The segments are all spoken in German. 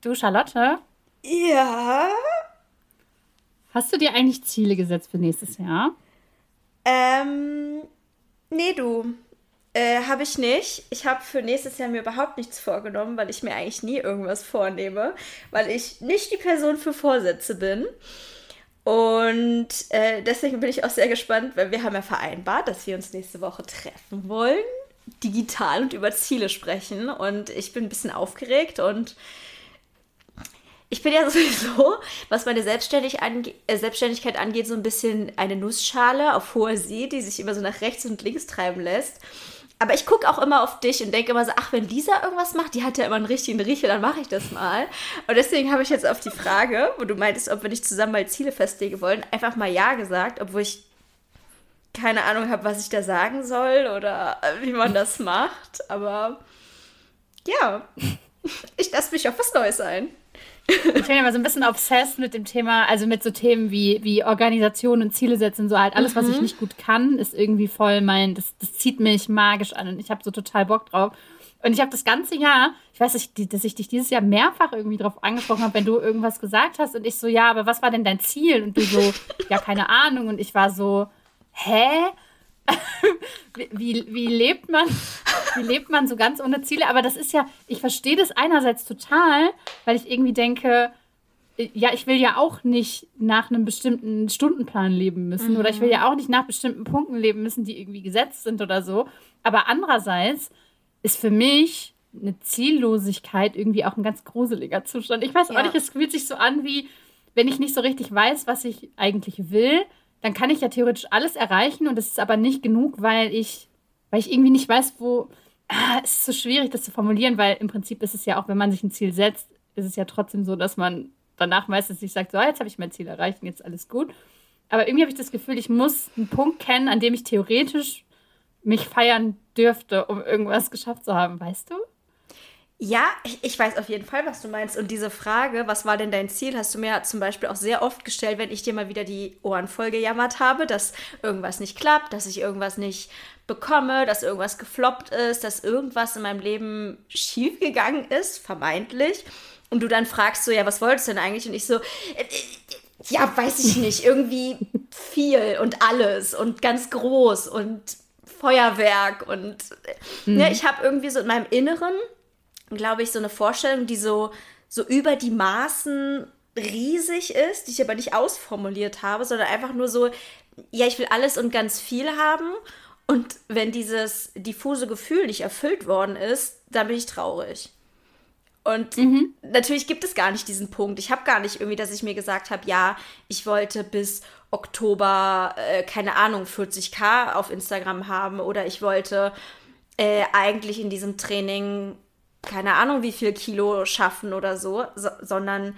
Du, Charlotte? Ja. Hast du dir eigentlich Ziele gesetzt für nächstes Jahr? Ähm, nee, du. Äh, habe ich nicht. Ich habe für nächstes Jahr mir überhaupt nichts vorgenommen, weil ich mir eigentlich nie irgendwas vornehme, weil ich nicht die Person für Vorsätze bin. Und äh, deswegen bin ich auch sehr gespannt, weil wir haben ja vereinbart, dass wir uns nächste Woche treffen wollen, digital und über Ziele sprechen. Und ich bin ein bisschen aufgeregt und ich bin ja sowieso, was meine Selbstständig ange äh, Selbstständigkeit angeht, so ein bisschen eine Nussschale auf hoher See, die sich immer so nach rechts und links treiben lässt. Aber ich gucke auch immer auf dich und denke immer so, ach, wenn Lisa irgendwas macht, die hat ja immer einen richtigen Riecher, dann mache ich das mal. Und deswegen habe ich jetzt auf die Frage, wo du meintest, ob wir nicht zusammen mal Ziele festlegen wollen, einfach mal Ja gesagt, obwohl ich keine Ahnung habe, was ich da sagen soll oder wie man das macht. Aber ja, ich lasse mich auf was Neues ein. Ich bin immer so ein bisschen obsessed mit dem Thema, also mit so Themen wie, wie Organisation und Ziele setzen, so halt alles, mhm. was ich mhm. nicht gut kann, ist irgendwie voll mein, das, das zieht mich magisch an und ich habe so total Bock drauf. Und ich habe das ganze Jahr, ich weiß nicht, dass ich dich dieses Jahr mehrfach irgendwie drauf angesprochen habe, wenn du irgendwas gesagt hast und ich so, ja, aber was war denn dein Ziel? Und du so, ja, keine Ahnung. Und ich war so, hä? wie, wie, lebt man, wie lebt man so ganz ohne Ziele? Aber das ist ja, ich verstehe das einerseits total, weil ich irgendwie denke, ja, ich will ja auch nicht nach einem bestimmten Stundenplan leben müssen mhm. oder ich will ja auch nicht nach bestimmten Punkten leben müssen, die irgendwie gesetzt sind oder so. Aber andererseits ist für mich eine Ziellosigkeit irgendwie auch ein ganz gruseliger Zustand. Ich weiß ja. auch nicht, es fühlt sich so an, wie wenn ich nicht so richtig weiß, was ich eigentlich will, dann kann ich ja theoretisch alles erreichen und es ist aber nicht genug, weil ich, weil ich irgendwie nicht weiß, wo. Ah, es ist so schwierig, das zu formulieren, weil im Prinzip ist es ja auch, wenn man sich ein Ziel setzt, ist es ja trotzdem so, dass man danach meistens nicht sagt, so, jetzt habe ich mein Ziel erreicht und jetzt alles gut. Aber irgendwie habe ich das Gefühl, ich muss einen Punkt kennen, an dem ich theoretisch mich feiern dürfte, um irgendwas geschafft zu haben, weißt du? Ja, ich weiß auf jeden Fall, was du meinst. Und diese Frage, was war denn dein Ziel, hast du mir zum Beispiel auch sehr oft gestellt, wenn ich dir mal wieder die Ohren voll gejammert habe, dass irgendwas nicht klappt, dass ich irgendwas nicht bekomme, dass irgendwas gefloppt ist, dass irgendwas in meinem Leben schiefgegangen ist, vermeintlich. Und du dann fragst so, ja, was wolltest du denn eigentlich? Und ich so, äh, äh, ja, weiß ich nicht, irgendwie viel und alles und ganz groß und Feuerwerk und mhm. ja, ich habe irgendwie so in meinem Inneren glaube ich, so eine Vorstellung, die so, so über die Maßen riesig ist, die ich aber nicht ausformuliert habe, sondern einfach nur so, ja, ich will alles und ganz viel haben. Und wenn dieses diffuse Gefühl nicht erfüllt worden ist, dann bin ich traurig. Und mhm. natürlich gibt es gar nicht diesen Punkt. Ich habe gar nicht irgendwie, dass ich mir gesagt habe, ja, ich wollte bis Oktober, äh, keine Ahnung, 40k auf Instagram haben oder ich wollte äh, eigentlich in diesem Training keine Ahnung, wie viel Kilo schaffen oder so, so sondern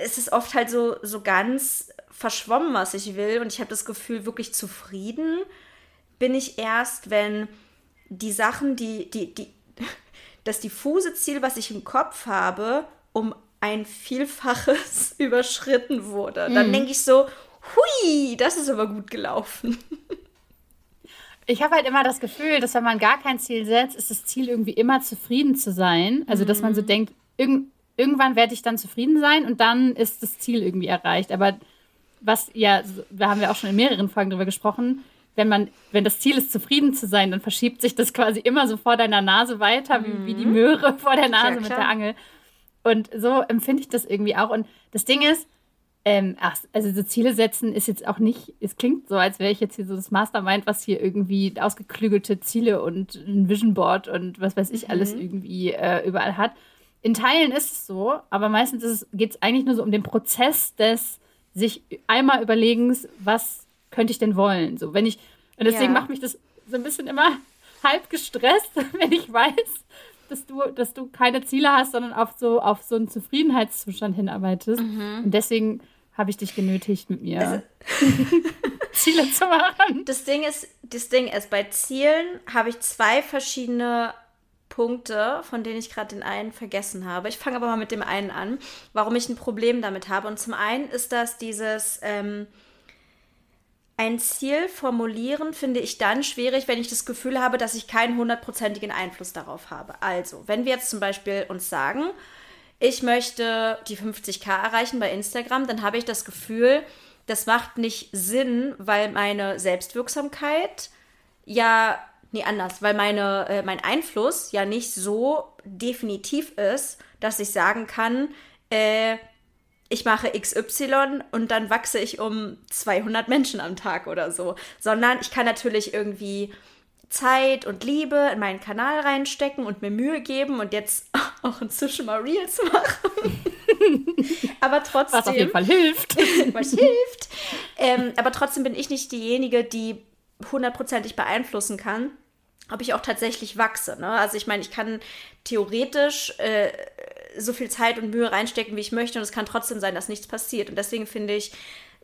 es ist oft halt so, so ganz verschwommen, was ich will. Und ich habe das Gefühl, wirklich zufrieden bin ich erst, wenn die Sachen, die, die, die, das diffuse Ziel, was ich im Kopf habe, um ein Vielfaches überschritten wurde. Mhm. Dann denke ich so, hui, das ist aber gut gelaufen. Ich habe halt immer das Gefühl, dass wenn man gar kein Ziel setzt, ist das Ziel irgendwie immer zufrieden zu sein. Also, dass man so mhm. denkt, irg irgendwann werde ich dann zufrieden sein und dann ist das Ziel irgendwie erreicht. Aber was ja, da haben wir auch schon in mehreren Folgen drüber gesprochen, wenn man, wenn das Ziel ist, zufrieden zu sein, dann verschiebt sich das quasi immer so vor deiner Nase weiter, mhm. wie, wie, die mhm. Möhre vor der Nase ja, mit der Angel. Und so empfinde ich das irgendwie auch. Und das Ding ist, ähm, ach, also so Ziele setzen ist jetzt auch nicht, es klingt so, als wäre ich jetzt hier so das Mastermind, was hier irgendwie ausgeklügelte Ziele und ein Vision Board und was weiß ich mhm. alles irgendwie äh, überall hat. In Teilen ist es so, aber meistens geht es eigentlich nur so um den Prozess des sich einmal Überlegens, was könnte ich denn wollen? So, wenn ich, und deswegen ja. macht mich das so ein bisschen immer halb gestresst, wenn ich weiß, dass du, dass du keine Ziele hast, sondern auf so, auf so einen Zufriedenheitszustand hinarbeitest. Mhm. Und deswegen habe ich dich genötigt, mit mir also, Ziele zu machen. Das Ding ist, das Ding ist, bei Zielen habe ich zwei verschiedene Punkte, von denen ich gerade den einen vergessen habe. Ich fange aber mal mit dem einen an, warum ich ein Problem damit habe. Und zum einen ist das dieses ähm, ein Ziel formulieren finde ich dann schwierig, wenn ich das Gefühl habe, dass ich keinen hundertprozentigen Einfluss darauf habe. Also, wenn wir jetzt zum Beispiel uns sagen, ich möchte die 50k erreichen bei Instagram, dann habe ich das Gefühl, das macht nicht Sinn, weil meine Selbstwirksamkeit ja, nee, anders, weil meine, äh, mein Einfluss ja nicht so definitiv ist, dass ich sagen kann, äh, ich mache XY und dann wachse ich um 200 Menschen am Tag oder so, sondern ich kann natürlich irgendwie Zeit und Liebe in meinen Kanal reinstecken und mir Mühe geben und jetzt auch inzwischen mal Reels machen. aber trotzdem. Was auf jeden Fall hilft. was hilft. Ähm, aber trotzdem bin ich nicht diejenige, die hundertprozentig beeinflussen kann, ob ich auch tatsächlich wachse. Ne? Also ich meine, ich kann theoretisch äh, so viel Zeit und Mühe reinstecken, wie ich möchte, und es kann trotzdem sein, dass nichts passiert. Und deswegen finde ich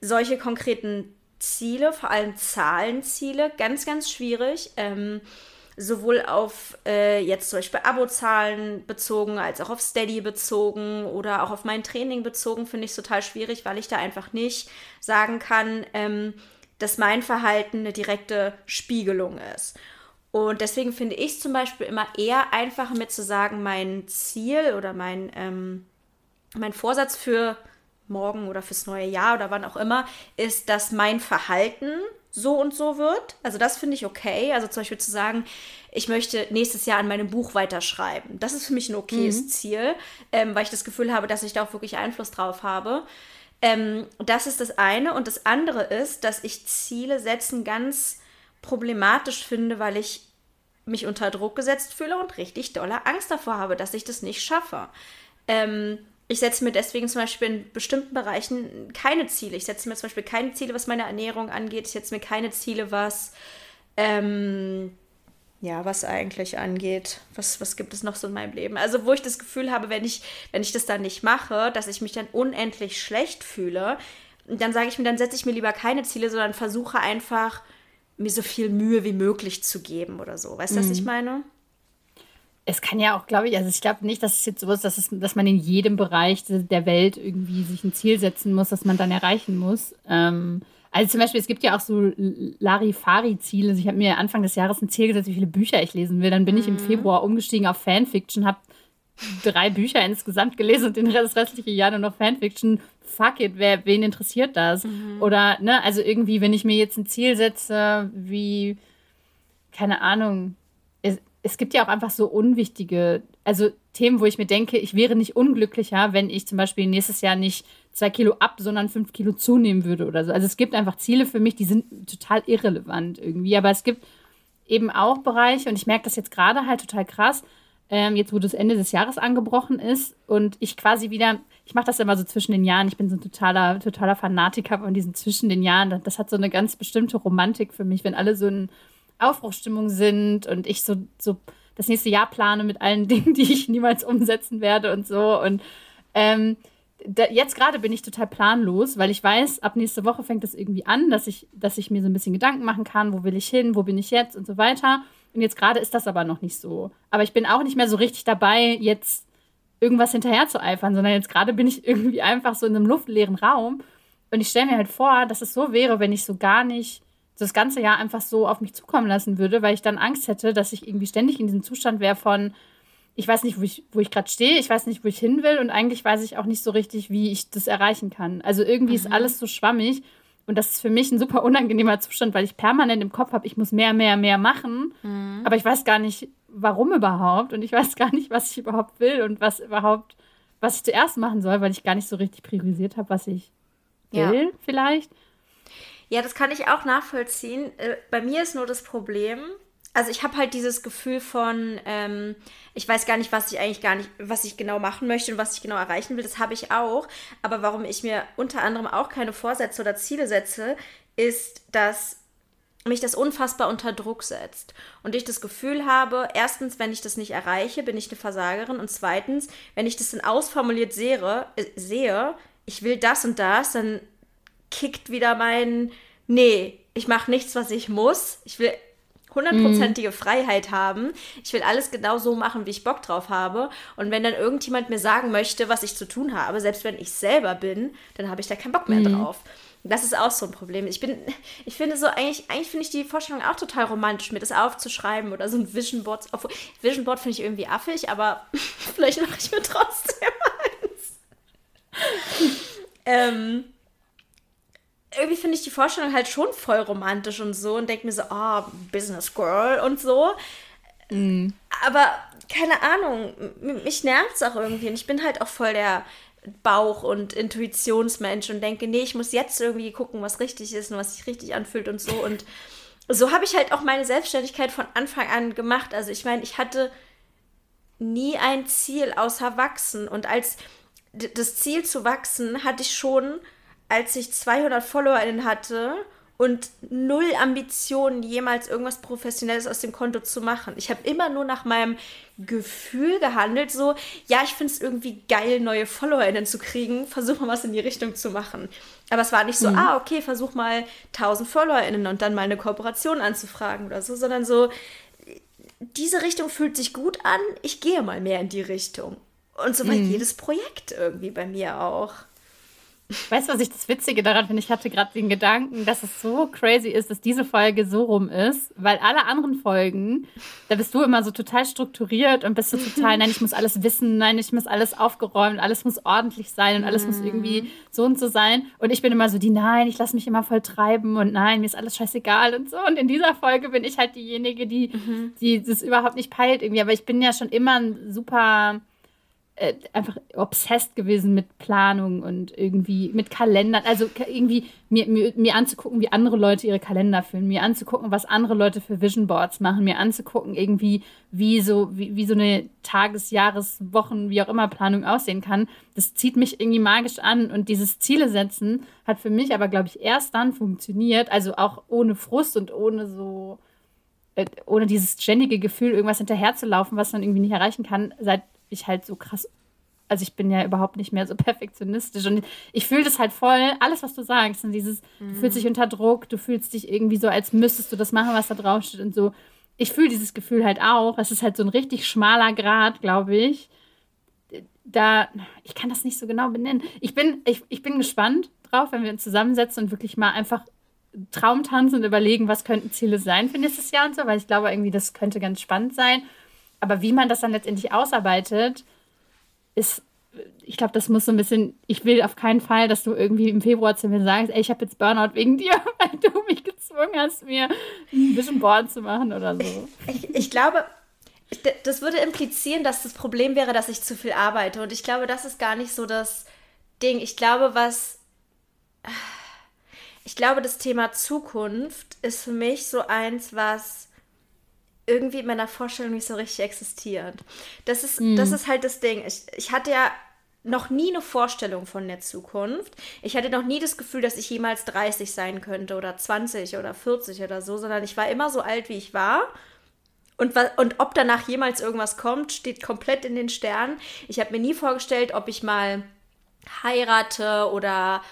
solche konkreten Ziele, vor allem Zahlenziele, ganz, ganz schwierig. Ähm, sowohl auf äh, jetzt zum Beispiel Abozahlen bezogen, als auch auf Steady bezogen oder auch auf mein Training bezogen, finde ich es total schwierig, weil ich da einfach nicht sagen kann, ähm, dass mein Verhalten eine direkte Spiegelung ist. Und deswegen finde ich es zum Beispiel immer eher einfacher mit zu sagen, mein Ziel oder mein, ähm, mein Vorsatz für morgen oder fürs neue Jahr oder wann auch immer, ist, dass mein Verhalten so und so wird. Also das finde ich okay. Also zum Beispiel zu sagen, ich möchte nächstes Jahr an meinem Buch weiterschreiben. Das ist für mich ein okayes mhm. Ziel, ähm, weil ich das Gefühl habe, dass ich da auch wirklich Einfluss drauf habe. Ähm, das ist das eine. Und das andere ist, dass ich Ziele setzen ganz problematisch finde, weil ich mich unter Druck gesetzt fühle und richtig dolle Angst davor habe, dass ich das nicht schaffe. Ähm, ich setze mir deswegen zum Beispiel in bestimmten Bereichen keine Ziele. Ich setze mir zum Beispiel keine Ziele, was meine Ernährung angeht. Ich setze mir keine Ziele, was ähm, ja, was eigentlich angeht. Was, was gibt es noch so in meinem Leben? Also, wo ich das Gefühl habe, wenn ich, wenn ich das dann nicht mache, dass ich mich dann unendlich schlecht fühle, dann sage ich mir, dann setze ich mir lieber keine Ziele, sondern versuche einfach, mir so viel Mühe wie möglich zu geben oder so. Weißt du, mhm. was ich mhm. meine? Es kann ja auch, glaube ich, also ich glaube nicht, dass es jetzt so ist, dass, es, dass man in jedem Bereich der Welt irgendwie sich ein Ziel setzen muss, das man dann erreichen muss. Ähm, also zum Beispiel, es gibt ja auch so Larifari-Ziele. Also ich habe mir Anfang des Jahres ein Ziel gesetzt, wie viele Bücher ich lesen will. Dann bin mhm. ich im mhm. Februar umgestiegen auf Fanfiction, habe drei Bücher insgesamt gelesen und den Rest, das restliche Jahr nur noch Fanfiction. Fuck it, wer, wen interessiert das? Mhm. Oder, ne, also irgendwie, wenn ich mir jetzt ein Ziel setze, wie, keine Ahnung, es, es gibt ja auch einfach so unwichtige, also Themen, wo ich mir denke, ich wäre nicht unglücklicher, wenn ich zum Beispiel nächstes Jahr nicht zwei Kilo ab, sondern fünf Kilo zunehmen würde oder so. Also es gibt einfach Ziele für mich, die sind total irrelevant irgendwie. Aber es gibt eben auch Bereiche, und ich merke das jetzt gerade halt total krass, ähm, jetzt wo das Ende des Jahres angebrochen ist und ich quasi wieder, ich mache das immer so zwischen den Jahren, ich bin so ein totaler, totaler Fanatiker von diesen zwischen den Jahren. Das hat so eine ganz bestimmte Romantik für mich, wenn alle so in Aufbruchstimmung sind und ich so, so das nächste Jahr plane mit allen Dingen, die ich niemals umsetzen werde und so. Und ähm, da, jetzt gerade bin ich total planlos, weil ich weiß, ab nächste Woche fängt es irgendwie an, dass ich, dass ich mir so ein bisschen Gedanken machen kann, wo will ich hin, wo bin ich jetzt und so weiter. Und jetzt gerade ist das aber noch nicht so. Aber ich bin auch nicht mehr so richtig dabei, jetzt irgendwas hinterher zu eifern, sondern jetzt gerade bin ich irgendwie einfach so in einem luftleeren Raum. Und ich stelle mir halt vor, dass es so wäre, wenn ich so gar nicht das ganze Jahr einfach so auf mich zukommen lassen würde, weil ich dann Angst hätte, dass ich irgendwie ständig in diesem Zustand wäre von, ich weiß nicht, wo ich, wo ich gerade stehe, ich weiß nicht, wo ich hin will und eigentlich weiß ich auch nicht so richtig, wie ich das erreichen kann. Also irgendwie mhm. ist alles so schwammig und das ist für mich ein super unangenehmer Zustand, weil ich permanent im Kopf habe, ich muss mehr, mehr, mehr machen, mhm. aber ich weiß gar nicht, warum überhaupt und ich weiß gar nicht, was ich überhaupt will und was überhaupt, was ich zuerst machen soll, weil ich gar nicht so richtig priorisiert habe, was ich will, ja. vielleicht. Ja, das kann ich auch nachvollziehen. Äh, bei mir ist nur das Problem, also ich habe halt dieses Gefühl von, ähm, ich weiß gar nicht, was ich eigentlich gar nicht, was ich genau machen möchte und was ich genau erreichen will. Das habe ich auch. Aber warum ich mir unter anderem auch keine Vorsätze oder Ziele setze, ist, dass mich das unfassbar unter Druck setzt. Und ich das Gefühl habe, erstens, wenn ich das nicht erreiche, bin ich eine Versagerin. Und zweitens, wenn ich das dann ausformuliert sehe, äh, sehe ich will das und das, dann kickt wieder mein, nee, ich mache nichts, was ich muss. Ich will hundertprozentige mhm. Freiheit haben. Ich will alles genau so machen, wie ich Bock drauf habe. Und wenn dann irgendjemand mir sagen möchte, was ich zu tun habe, selbst wenn ich selber bin, dann habe ich da keinen Bock mehr mhm. drauf. Das ist auch so ein Problem. Ich bin, ich finde so, eigentlich, eigentlich finde ich die Vorstellung auch total romantisch, mir das aufzuschreiben oder so ein Vision Board. Vision Board finde ich irgendwie affig, aber vielleicht mache ich mir trotzdem ähm, irgendwie finde ich die Vorstellung halt schon voll romantisch und so und denke mir so, oh, Business Girl und so. Mm. Aber keine Ahnung, mich nervt es auch irgendwie und ich bin halt auch voll der Bauch- und Intuitionsmensch und denke, nee, ich muss jetzt irgendwie gucken, was richtig ist und was sich richtig anfühlt und so. Und so habe ich halt auch meine Selbstständigkeit von Anfang an gemacht. Also ich meine, ich hatte nie ein Ziel außer wachsen. Und als das Ziel zu wachsen hatte ich schon, als ich 200 FollowerInnen hatte und null Ambitionen, jemals irgendwas Professionelles aus dem Konto zu machen. Ich habe immer nur nach meinem Gefühl gehandelt, so, ja, ich finde es irgendwie geil, neue FollowerInnen zu kriegen, versuch mal was in die Richtung zu machen. Aber es war nicht so, mhm. ah, okay, versuch mal 1000 FollowerInnen und dann mal eine Kooperation anzufragen oder so, sondern so, diese Richtung fühlt sich gut an, ich gehe mal mehr in die Richtung. Und so war mhm. jedes Projekt irgendwie bei mir auch. Weißt du, was ich das Witzige daran finde? Ich hatte gerade den Gedanken, dass es so crazy ist, dass diese Folge so rum ist, weil alle anderen Folgen, da bist du immer so total strukturiert und bist so total, nein, ich muss alles wissen, nein, ich muss alles aufgeräumt, alles muss ordentlich sein und alles muss irgendwie mhm. so und so sein. Und ich bin immer so die, nein, ich lasse mich immer voll treiben und nein, mir ist alles scheißegal und so. Und in dieser Folge bin ich halt diejenige, die, mhm. die das überhaupt nicht peilt irgendwie. Aber ich bin ja schon immer ein super äh, einfach obsessed gewesen mit Planung und irgendwie mit Kalendern. Also irgendwie mir, mir, mir anzugucken, wie andere Leute ihre Kalender füllen, mir anzugucken, was andere Leute für Vision Boards machen, mir anzugucken, irgendwie, wie so, wie, wie so eine Tages-, Jahres-, Wochen-, wie auch immer Planung aussehen kann. Das zieht mich irgendwie magisch an und dieses Ziele setzen hat für mich aber, glaube ich, erst dann funktioniert, also auch ohne Frust und ohne so äh, ohne dieses ständige Gefühl, irgendwas hinterherzulaufen, was man irgendwie nicht erreichen kann, seit ich halt so krass, also ich bin ja überhaupt nicht mehr so perfektionistisch und ich fühle das halt voll, alles, was du sagst, und dieses, mhm. du fühlst dich unter Druck, du fühlst dich irgendwie so, als müsstest du das machen, was da drauf steht und so. Ich fühle dieses Gefühl halt auch. Es ist halt so ein richtig schmaler Grad, glaube ich. Da, ich kann das nicht so genau benennen. Ich bin, ich, ich bin gespannt drauf, wenn wir uns zusammensetzen und wirklich mal einfach Traumtanzen und überlegen, was könnten Ziele sein für nächstes Jahr und so, weil ich glaube irgendwie, das könnte ganz spannend sein. Aber wie man das dann letztendlich ausarbeitet, ist, ich glaube, das muss so ein bisschen, ich will auf keinen Fall, dass du irgendwie im Februar zu mir sagst, ey, ich habe jetzt Burnout wegen dir, weil du mich gezwungen hast, mir ein Vision Board zu machen oder so. Ich, ich glaube, das würde implizieren, dass das Problem wäre, dass ich zu viel arbeite. Und ich glaube, das ist gar nicht so das Ding. Ich glaube, was. Ich glaube, das Thema Zukunft ist für mich so eins, was irgendwie in meiner Vorstellung nicht so richtig existiert. Das ist, mhm. das ist halt das Ding. Ich, ich hatte ja noch nie eine Vorstellung von der Zukunft. Ich hatte noch nie das Gefühl, dass ich jemals 30 sein könnte oder 20 oder 40 oder so, sondern ich war immer so alt, wie ich war. Und, und ob danach jemals irgendwas kommt, steht komplett in den Sternen. Ich habe mir nie vorgestellt, ob ich mal heirate oder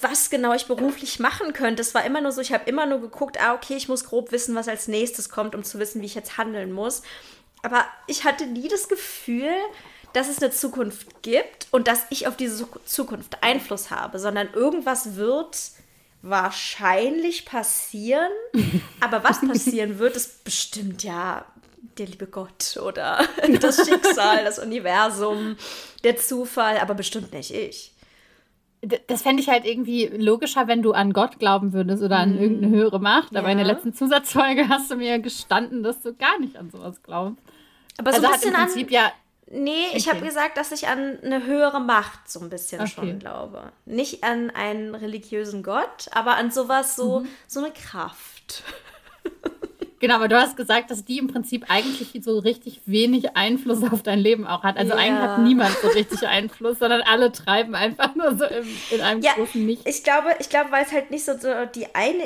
was genau ich beruflich machen könnte. Es war immer nur so, ich habe immer nur geguckt, ah, okay, ich muss grob wissen, was als nächstes kommt, um zu wissen, wie ich jetzt handeln muss. Aber ich hatte nie das Gefühl, dass es eine Zukunft gibt und dass ich auf diese Zukunft Einfluss habe, sondern irgendwas wird wahrscheinlich passieren. Aber was passieren wird, ist bestimmt ja der liebe Gott oder das Schicksal, das Universum, der Zufall, aber bestimmt nicht ich das fände ich halt irgendwie logischer, wenn du an Gott glauben würdest oder an mhm. irgendeine höhere Macht. Aber ja. in der letzten Zusatzfolge hast du mir gestanden, dass du gar nicht an sowas glaubst. Aber so also ein bisschen hat im Prinzip an, ja. Nee, ich habe gesagt, dass ich an eine höhere Macht so ein bisschen okay. schon glaube. Nicht an einen religiösen Gott, aber an sowas so, mhm. so eine Kraft. Genau, aber du hast gesagt, dass die im Prinzip eigentlich so richtig wenig Einfluss auf dein Leben auch hat. Also ja. eigentlich hat niemand so richtig Einfluss, sondern alle treiben einfach nur so im, in einem ja, großen Nichts. Ich glaube, ich glaube, weil es halt nicht so, so die, eine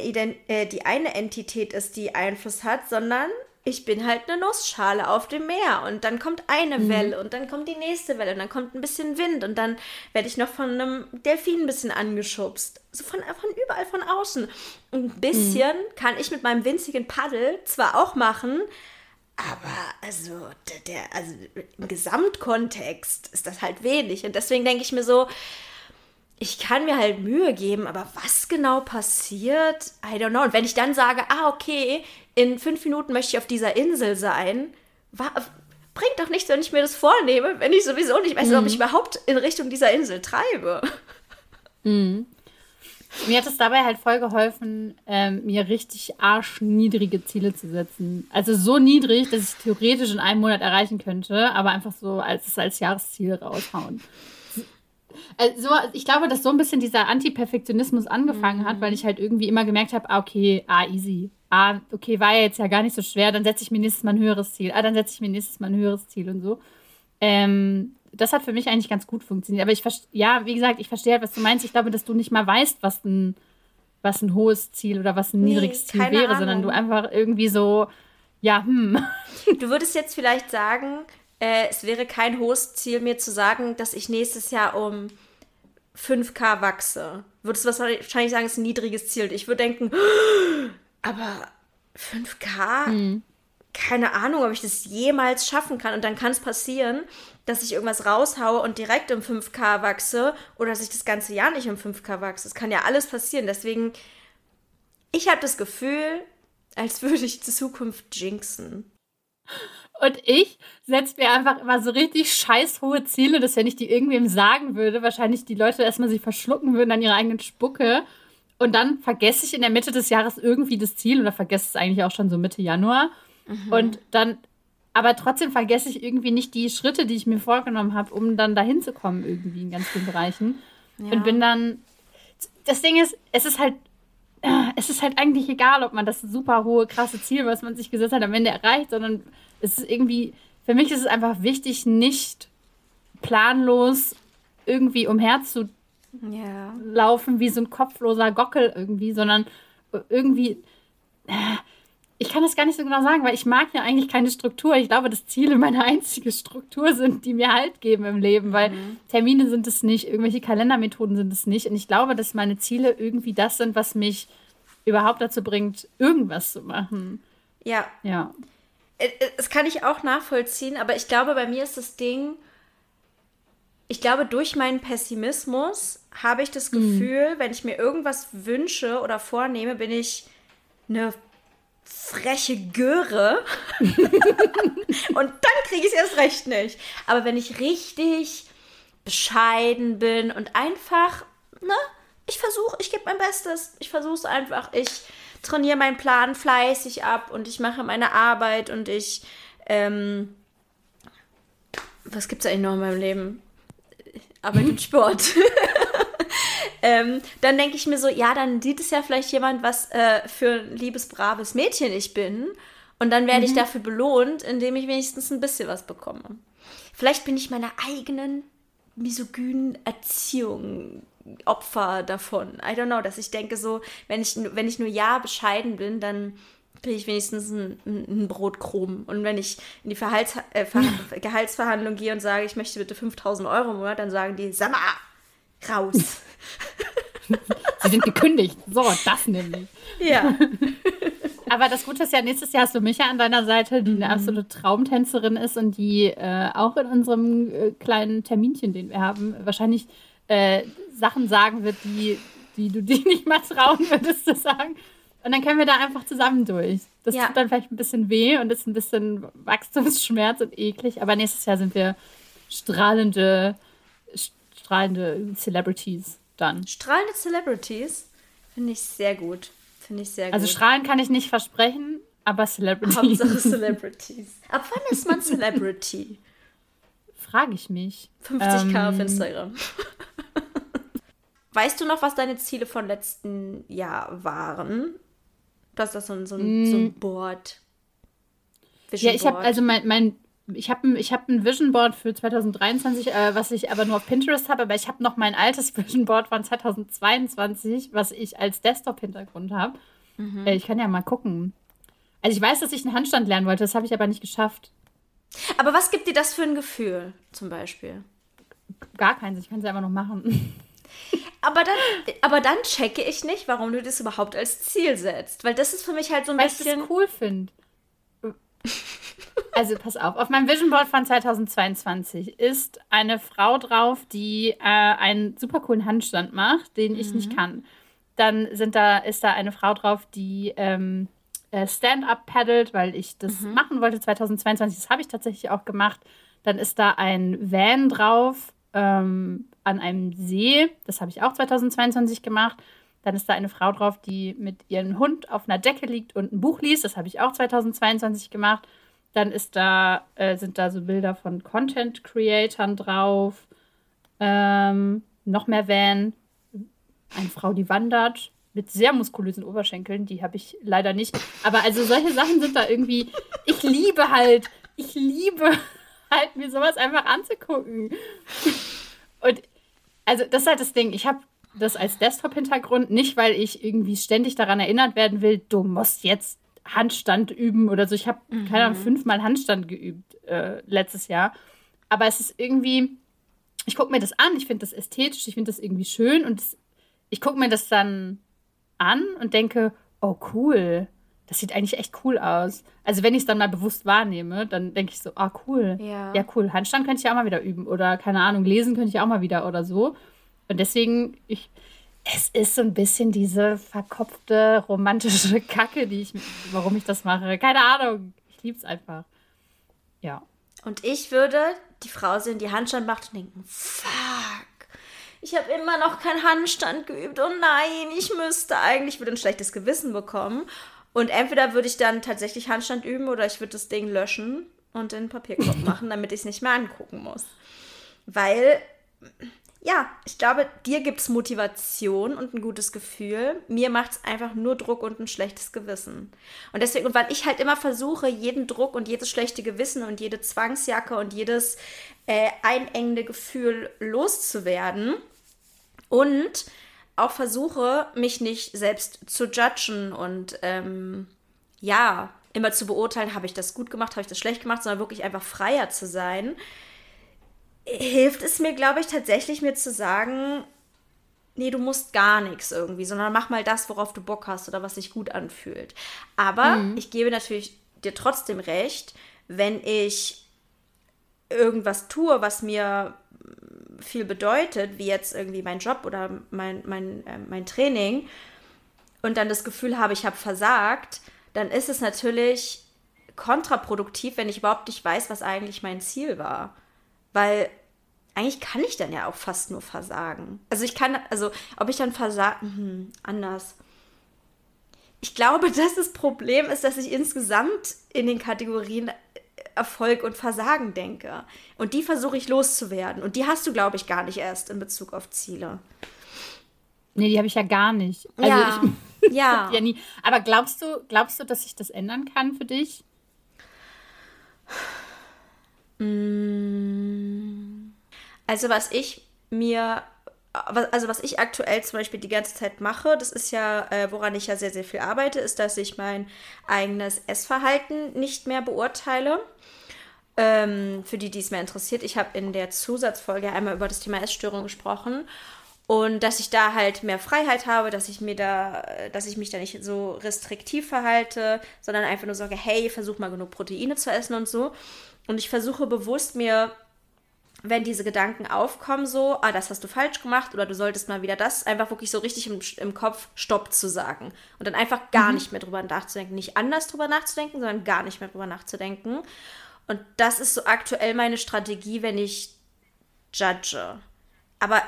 äh, die eine Entität ist, die Einfluss hat, sondern ich bin halt eine Nussschale auf dem Meer und dann kommt eine mhm. Welle und dann kommt die nächste Welle und dann kommt ein bisschen Wind und dann werde ich noch von einem Delfin ein bisschen angeschubst. So von, von überall von außen. Und ein bisschen mhm. kann ich mit meinem winzigen Paddel zwar auch machen, aber also, der, der, also im Gesamtkontext ist das halt wenig. Und deswegen denke ich mir so, ich kann mir halt Mühe geben, aber was genau passiert, I don't know. Und wenn ich dann sage, ah, okay, in fünf Minuten möchte ich auf dieser Insel sein, bringt doch nichts, wenn ich mir das vornehme, wenn ich sowieso nicht weiß, mhm. ob ich überhaupt in Richtung dieser Insel treibe. Mhm. Mir hat es dabei halt voll geholfen, ähm, mir richtig arschniedrige Ziele zu setzen. Also so niedrig, dass ich es theoretisch in einem Monat erreichen könnte, aber einfach so als, als Jahresziel raushauen. Also, ich glaube, dass so ein bisschen dieser Anti-Perfektionismus angefangen mhm. hat, weil ich halt irgendwie immer gemerkt habe, ah, okay, ah, easy. Ah, okay, war ja jetzt ja gar nicht so schwer, dann setze ich mir nächstes Mal ein höheres Ziel. Ah, dann setze ich mir nächstes Mal ein höheres Ziel und so. Ähm, das hat für mich eigentlich ganz gut funktioniert. Aber ich ja, wie gesagt, ich verstehe halt, was du meinst. Ich glaube, dass du nicht mal weißt, was ein, was ein hohes Ziel oder was ein nee, niedriges Ziel wäre, Ahnung. sondern du einfach irgendwie so, ja, hm. Du würdest jetzt vielleicht sagen, äh, es wäre kein hohes Ziel, mir zu sagen, dass ich nächstes Jahr um 5K wachse. Würdest du wahrscheinlich sagen, es ist ein niedriges Ziel. Ich würde denken, aber 5K? Hm. Keine Ahnung, ob ich das jemals schaffen kann. Und dann kann es passieren, dass ich irgendwas raushaue und direkt um 5K wachse oder dass ich das ganze Jahr nicht um 5K wachse. Das kann ja alles passieren. Deswegen, ich habe das Gefühl, als würde ich die Zukunft jinxen. Und ich setze mir einfach immer so richtig scheiß hohe Ziele, dass wenn ich die irgendwem sagen würde, wahrscheinlich die Leute erstmal sich verschlucken würden an ihrer eigenen Spucke. Und dann vergesse ich in der Mitte des Jahres irgendwie das Ziel oder vergesse es eigentlich auch schon so Mitte Januar. Mhm. Und dann aber trotzdem vergesse ich irgendwie nicht die Schritte, die ich mir vorgenommen habe, um dann dahin zu kommen, irgendwie in ganz vielen Bereichen. Ja. Und bin dann. Das Ding ist, es ist halt. Es ist halt eigentlich egal, ob man das super hohe, krasse Ziel, was man sich gesetzt hat, am Ende erreicht, sondern es ist irgendwie. Für mich ist es einfach wichtig, nicht planlos irgendwie umherzulaufen ja. wie so ein kopfloser Gockel irgendwie, sondern irgendwie. Äh, ich kann das gar nicht so genau sagen, weil ich mag ja eigentlich keine Struktur. Ich glaube, dass Ziele meine einzige Struktur sind, die mir Halt geben im Leben, weil mhm. Termine sind es nicht, irgendwelche Kalendermethoden sind es nicht. Und ich glaube, dass meine Ziele irgendwie das sind, was mich überhaupt dazu bringt, irgendwas zu machen. Ja. Ja. Äh, äh, das kann ich auch nachvollziehen, aber ich glaube, bei mir ist das Ding, ich glaube, durch meinen Pessimismus habe ich das mhm. Gefühl, mhm. wenn ich mir irgendwas wünsche oder vornehme, bin ich eine freche Göre. und dann kriege ich es erst recht nicht. Aber wenn ich richtig bescheiden bin und einfach, ne, ich versuche, ich gebe mein Bestes. Ich versuche es einfach. Ich trainiere meinen Plan fleißig ab und ich mache meine Arbeit und ich, ähm, was gibt es eigentlich noch in meinem Leben? Arbeit und Sport. ähm, dann denke ich mir so, ja, dann sieht es ja vielleicht jemand, was äh, für ein liebes, braves Mädchen ich bin. Und dann werde mhm. ich dafür belohnt, indem ich wenigstens ein bisschen was bekomme. Vielleicht bin ich meiner eigenen misogynen Erziehung Opfer davon. I don't know, dass ich denke so, wenn ich, wenn ich nur ja bescheiden bin, dann kriege ich wenigstens ein, ein Brotkrumen. Und wenn ich in die Verhalts, äh, Ver Gehaltsverhandlung gehe und sage, ich möchte bitte 5000 Euro im Monat, dann sagen die, sag mal, raus. Sie sind gekündigt. So, das nämlich. Ja. Aber das Gute ist ja, nächstes Jahr hast du Micha an deiner Seite, die eine mhm. absolute Traumtänzerin ist und die äh, auch in unserem äh, kleinen Terminchen, den wir haben, wahrscheinlich äh, Sachen sagen wird, die, die du dir nicht mal trauen würdest zu sagen. Und dann können wir da einfach zusammen durch. Das ja. tut dann vielleicht ein bisschen weh und ist ein bisschen Wachstumsschmerz und eklig. Aber nächstes Jahr sind wir strahlende, strahlende Celebrities dann. Strahlende Celebrities finde ich sehr gut. Finde ich sehr also gut. Also strahlen kann ich nicht versprechen, aber Celebrities. Hauptsache Celebrities. Ab wann ist man Celebrity? Frage ich mich. 50k ähm, auf Instagram. Weißt du noch, was deine Ziele von letzten Jahr waren? Du hast das so ein, so ein, so ein mm. Board. Vision ja, ich habe also mein, mein ich habe ich hab ein Vision Board für 2023, äh, was ich aber nur auf Pinterest habe, aber ich habe noch mein altes Vision Board von 2022, was ich als Desktop-Hintergrund habe. Mhm. Äh, ich kann ja mal gucken. Also ich weiß, dass ich einen Handstand lernen wollte, das habe ich aber nicht geschafft. Aber was gibt dir das für ein Gefühl, zum Beispiel? Gar keins, ich kann es ja immer noch machen. Aber dann, aber dann checke ich nicht, warum du das überhaupt als Ziel setzt. Weil das ist für mich halt so ein Weil bisschen. Weil ich das cool finde. Also pass auf, auf meinem Vision Board von 2022 ist eine Frau drauf, die äh, einen super coolen Handstand macht, den ich mhm. nicht kann. Dann sind da, ist da eine Frau drauf, die ähm, äh, Stand-up paddelt, weil ich das mhm. machen wollte 2022. Das habe ich tatsächlich auch gemacht. Dann ist da ein Van drauf ähm, an einem See. Das habe ich auch 2022 gemacht. Dann ist da eine Frau drauf, die mit ihrem Hund auf einer Decke liegt und ein Buch liest. Das habe ich auch 2022 gemacht. Dann ist da, äh, sind da so Bilder von Content-Creatern drauf. Ähm, noch mehr Van. Eine Frau, die wandert mit sehr muskulösen Oberschenkeln. Die habe ich leider nicht. Aber also solche Sachen sind da irgendwie. Ich liebe halt, ich liebe halt, mir sowas einfach anzugucken. Und also das ist halt das Ding. Ich habe das als Desktop-Hintergrund, nicht weil ich irgendwie ständig daran erinnert werden will, du musst jetzt Handstand üben oder so. Ich habe, mhm. keine Ahnung, fünfmal Handstand geübt äh, letztes Jahr. Aber es ist irgendwie, ich gucke mir das an, ich finde das ästhetisch, ich finde das irgendwie schön und das, ich gucke mir das dann an und denke, oh cool, das sieht eigentlich echt cool aus. Also wenn ich es dann mal bewusst wahrnehme, dann denke ich so, ah cool, ja. ja cool, Handstand könnte ich auch mal wieder üben oder keine Ahnung, lesen könnte ich auch mal wieder oder so. Und deswegen, ich, es ist so ein bisschen diese verkopfte, romantische Kacke, die ich, warum ich das mache. Keine Ahnung. Ich liebe es einfach. Ja. Und ich würde die Frau sehen, die Handstand macht und denken, fuck, ich habe immer noch keinen Handstand geübt. Oh nein, ich müsste eigentlich, ich würde ein schlechtes Gewissen bekommen. Und entweder würde ich dann tatsächlich Handstand üben oder ich würde das Ding löschen und in den Papierkorb machen, damit ich es nicht mehr angucken muss. Weil ja, ich glaube, dir gibt es Motivation und ein gutes Gefühl. Mir macht es einfach nur Druck und ein schlechtes Gewissen. Und deswegen, weil ich halt immer versuche, jeden Druck und jedes schlechte Gewissen und jede Zwangsjacke und jedes äh, einengende Gefühl loszuwerden und auch versuche, mich nicht selbst zu judgen und ähm, ja, immer zu beurteilen, habe ich das gut gemacht, habe ich das schlecht gemacht, sondern wirklich einfach freier zu sein hilft es mir, glaube ich, tatsächlich mir zu sagen, nee, du musst gar nichts irgendwie, sondern mach mal das, worauf du Bock hast oder was sich gut anfühlt. Aber mhm. ich gebe natürlich dir trotzdem recht, wenn ich irgendwas tue, was mir viel bedeutet, wie jetzt irgendwie mein Job oder mein, mein, äh, mein Training, und dann das Gefühl habe, ich habe versagt, dann ist es natürlich kontraproduktiv, wenn ich überhaupt nicht weiß, was eigentlich mein Ziel war. Weil eigentlich kann ich dann ja auch fast nur versagen. Also ich kann, also ob ich dann versagen, hm, anders. Ich glaube, dass das Problem ist, dass ich insgesamt in den Kategorien Erfolg und Versagen denke. Und die versuche ich loszuwerden. Und die hast du, glaube ich, gar nicht erst in Bezug auf Ziele. Nee, die habe ich ja gar nicht. Also ja. Ich, ja. ja nie. Aber glaubst du, glaubst du, dass ich das ändern kann für dich? Mm. Also was ich mir, also was ich aktuell zum Beispiel die ganze Zeit mache, das ist ja, äh, woran ich ja sehr, sehr viel arbeite, ist, dass ich mein eigenes Essverhalten nicht mehr beurteile. Ähm, für die, die es mehr interessiert, ich habe in der Zusatzfolge einmal über das Thema Essstörung gesprochen und dass ich da halt mehr Freiheit habe, dass ich mir da, dass ich mich da nicht so restriktiv verhalte, sondern einfach nur sage, hey, versuch mal genug Proteine zu essen und so. Und ich versuche bewusst mir, wenn diese Gedanken aufkommen, so, ah, das hast du falsch gemacht oder du solltest mal wieder das, einfach wirklich so richtig im, im Kopf Stopp zu sagen. Und dann einfach gar mhm. nicht mehr drüber nachzudenken. Nicht anders drüber nachzudenken, sondern gar nicht mehr drüber nachzudenken. Und das ist so aktuell meine Strategie, wenn ich judge. Aber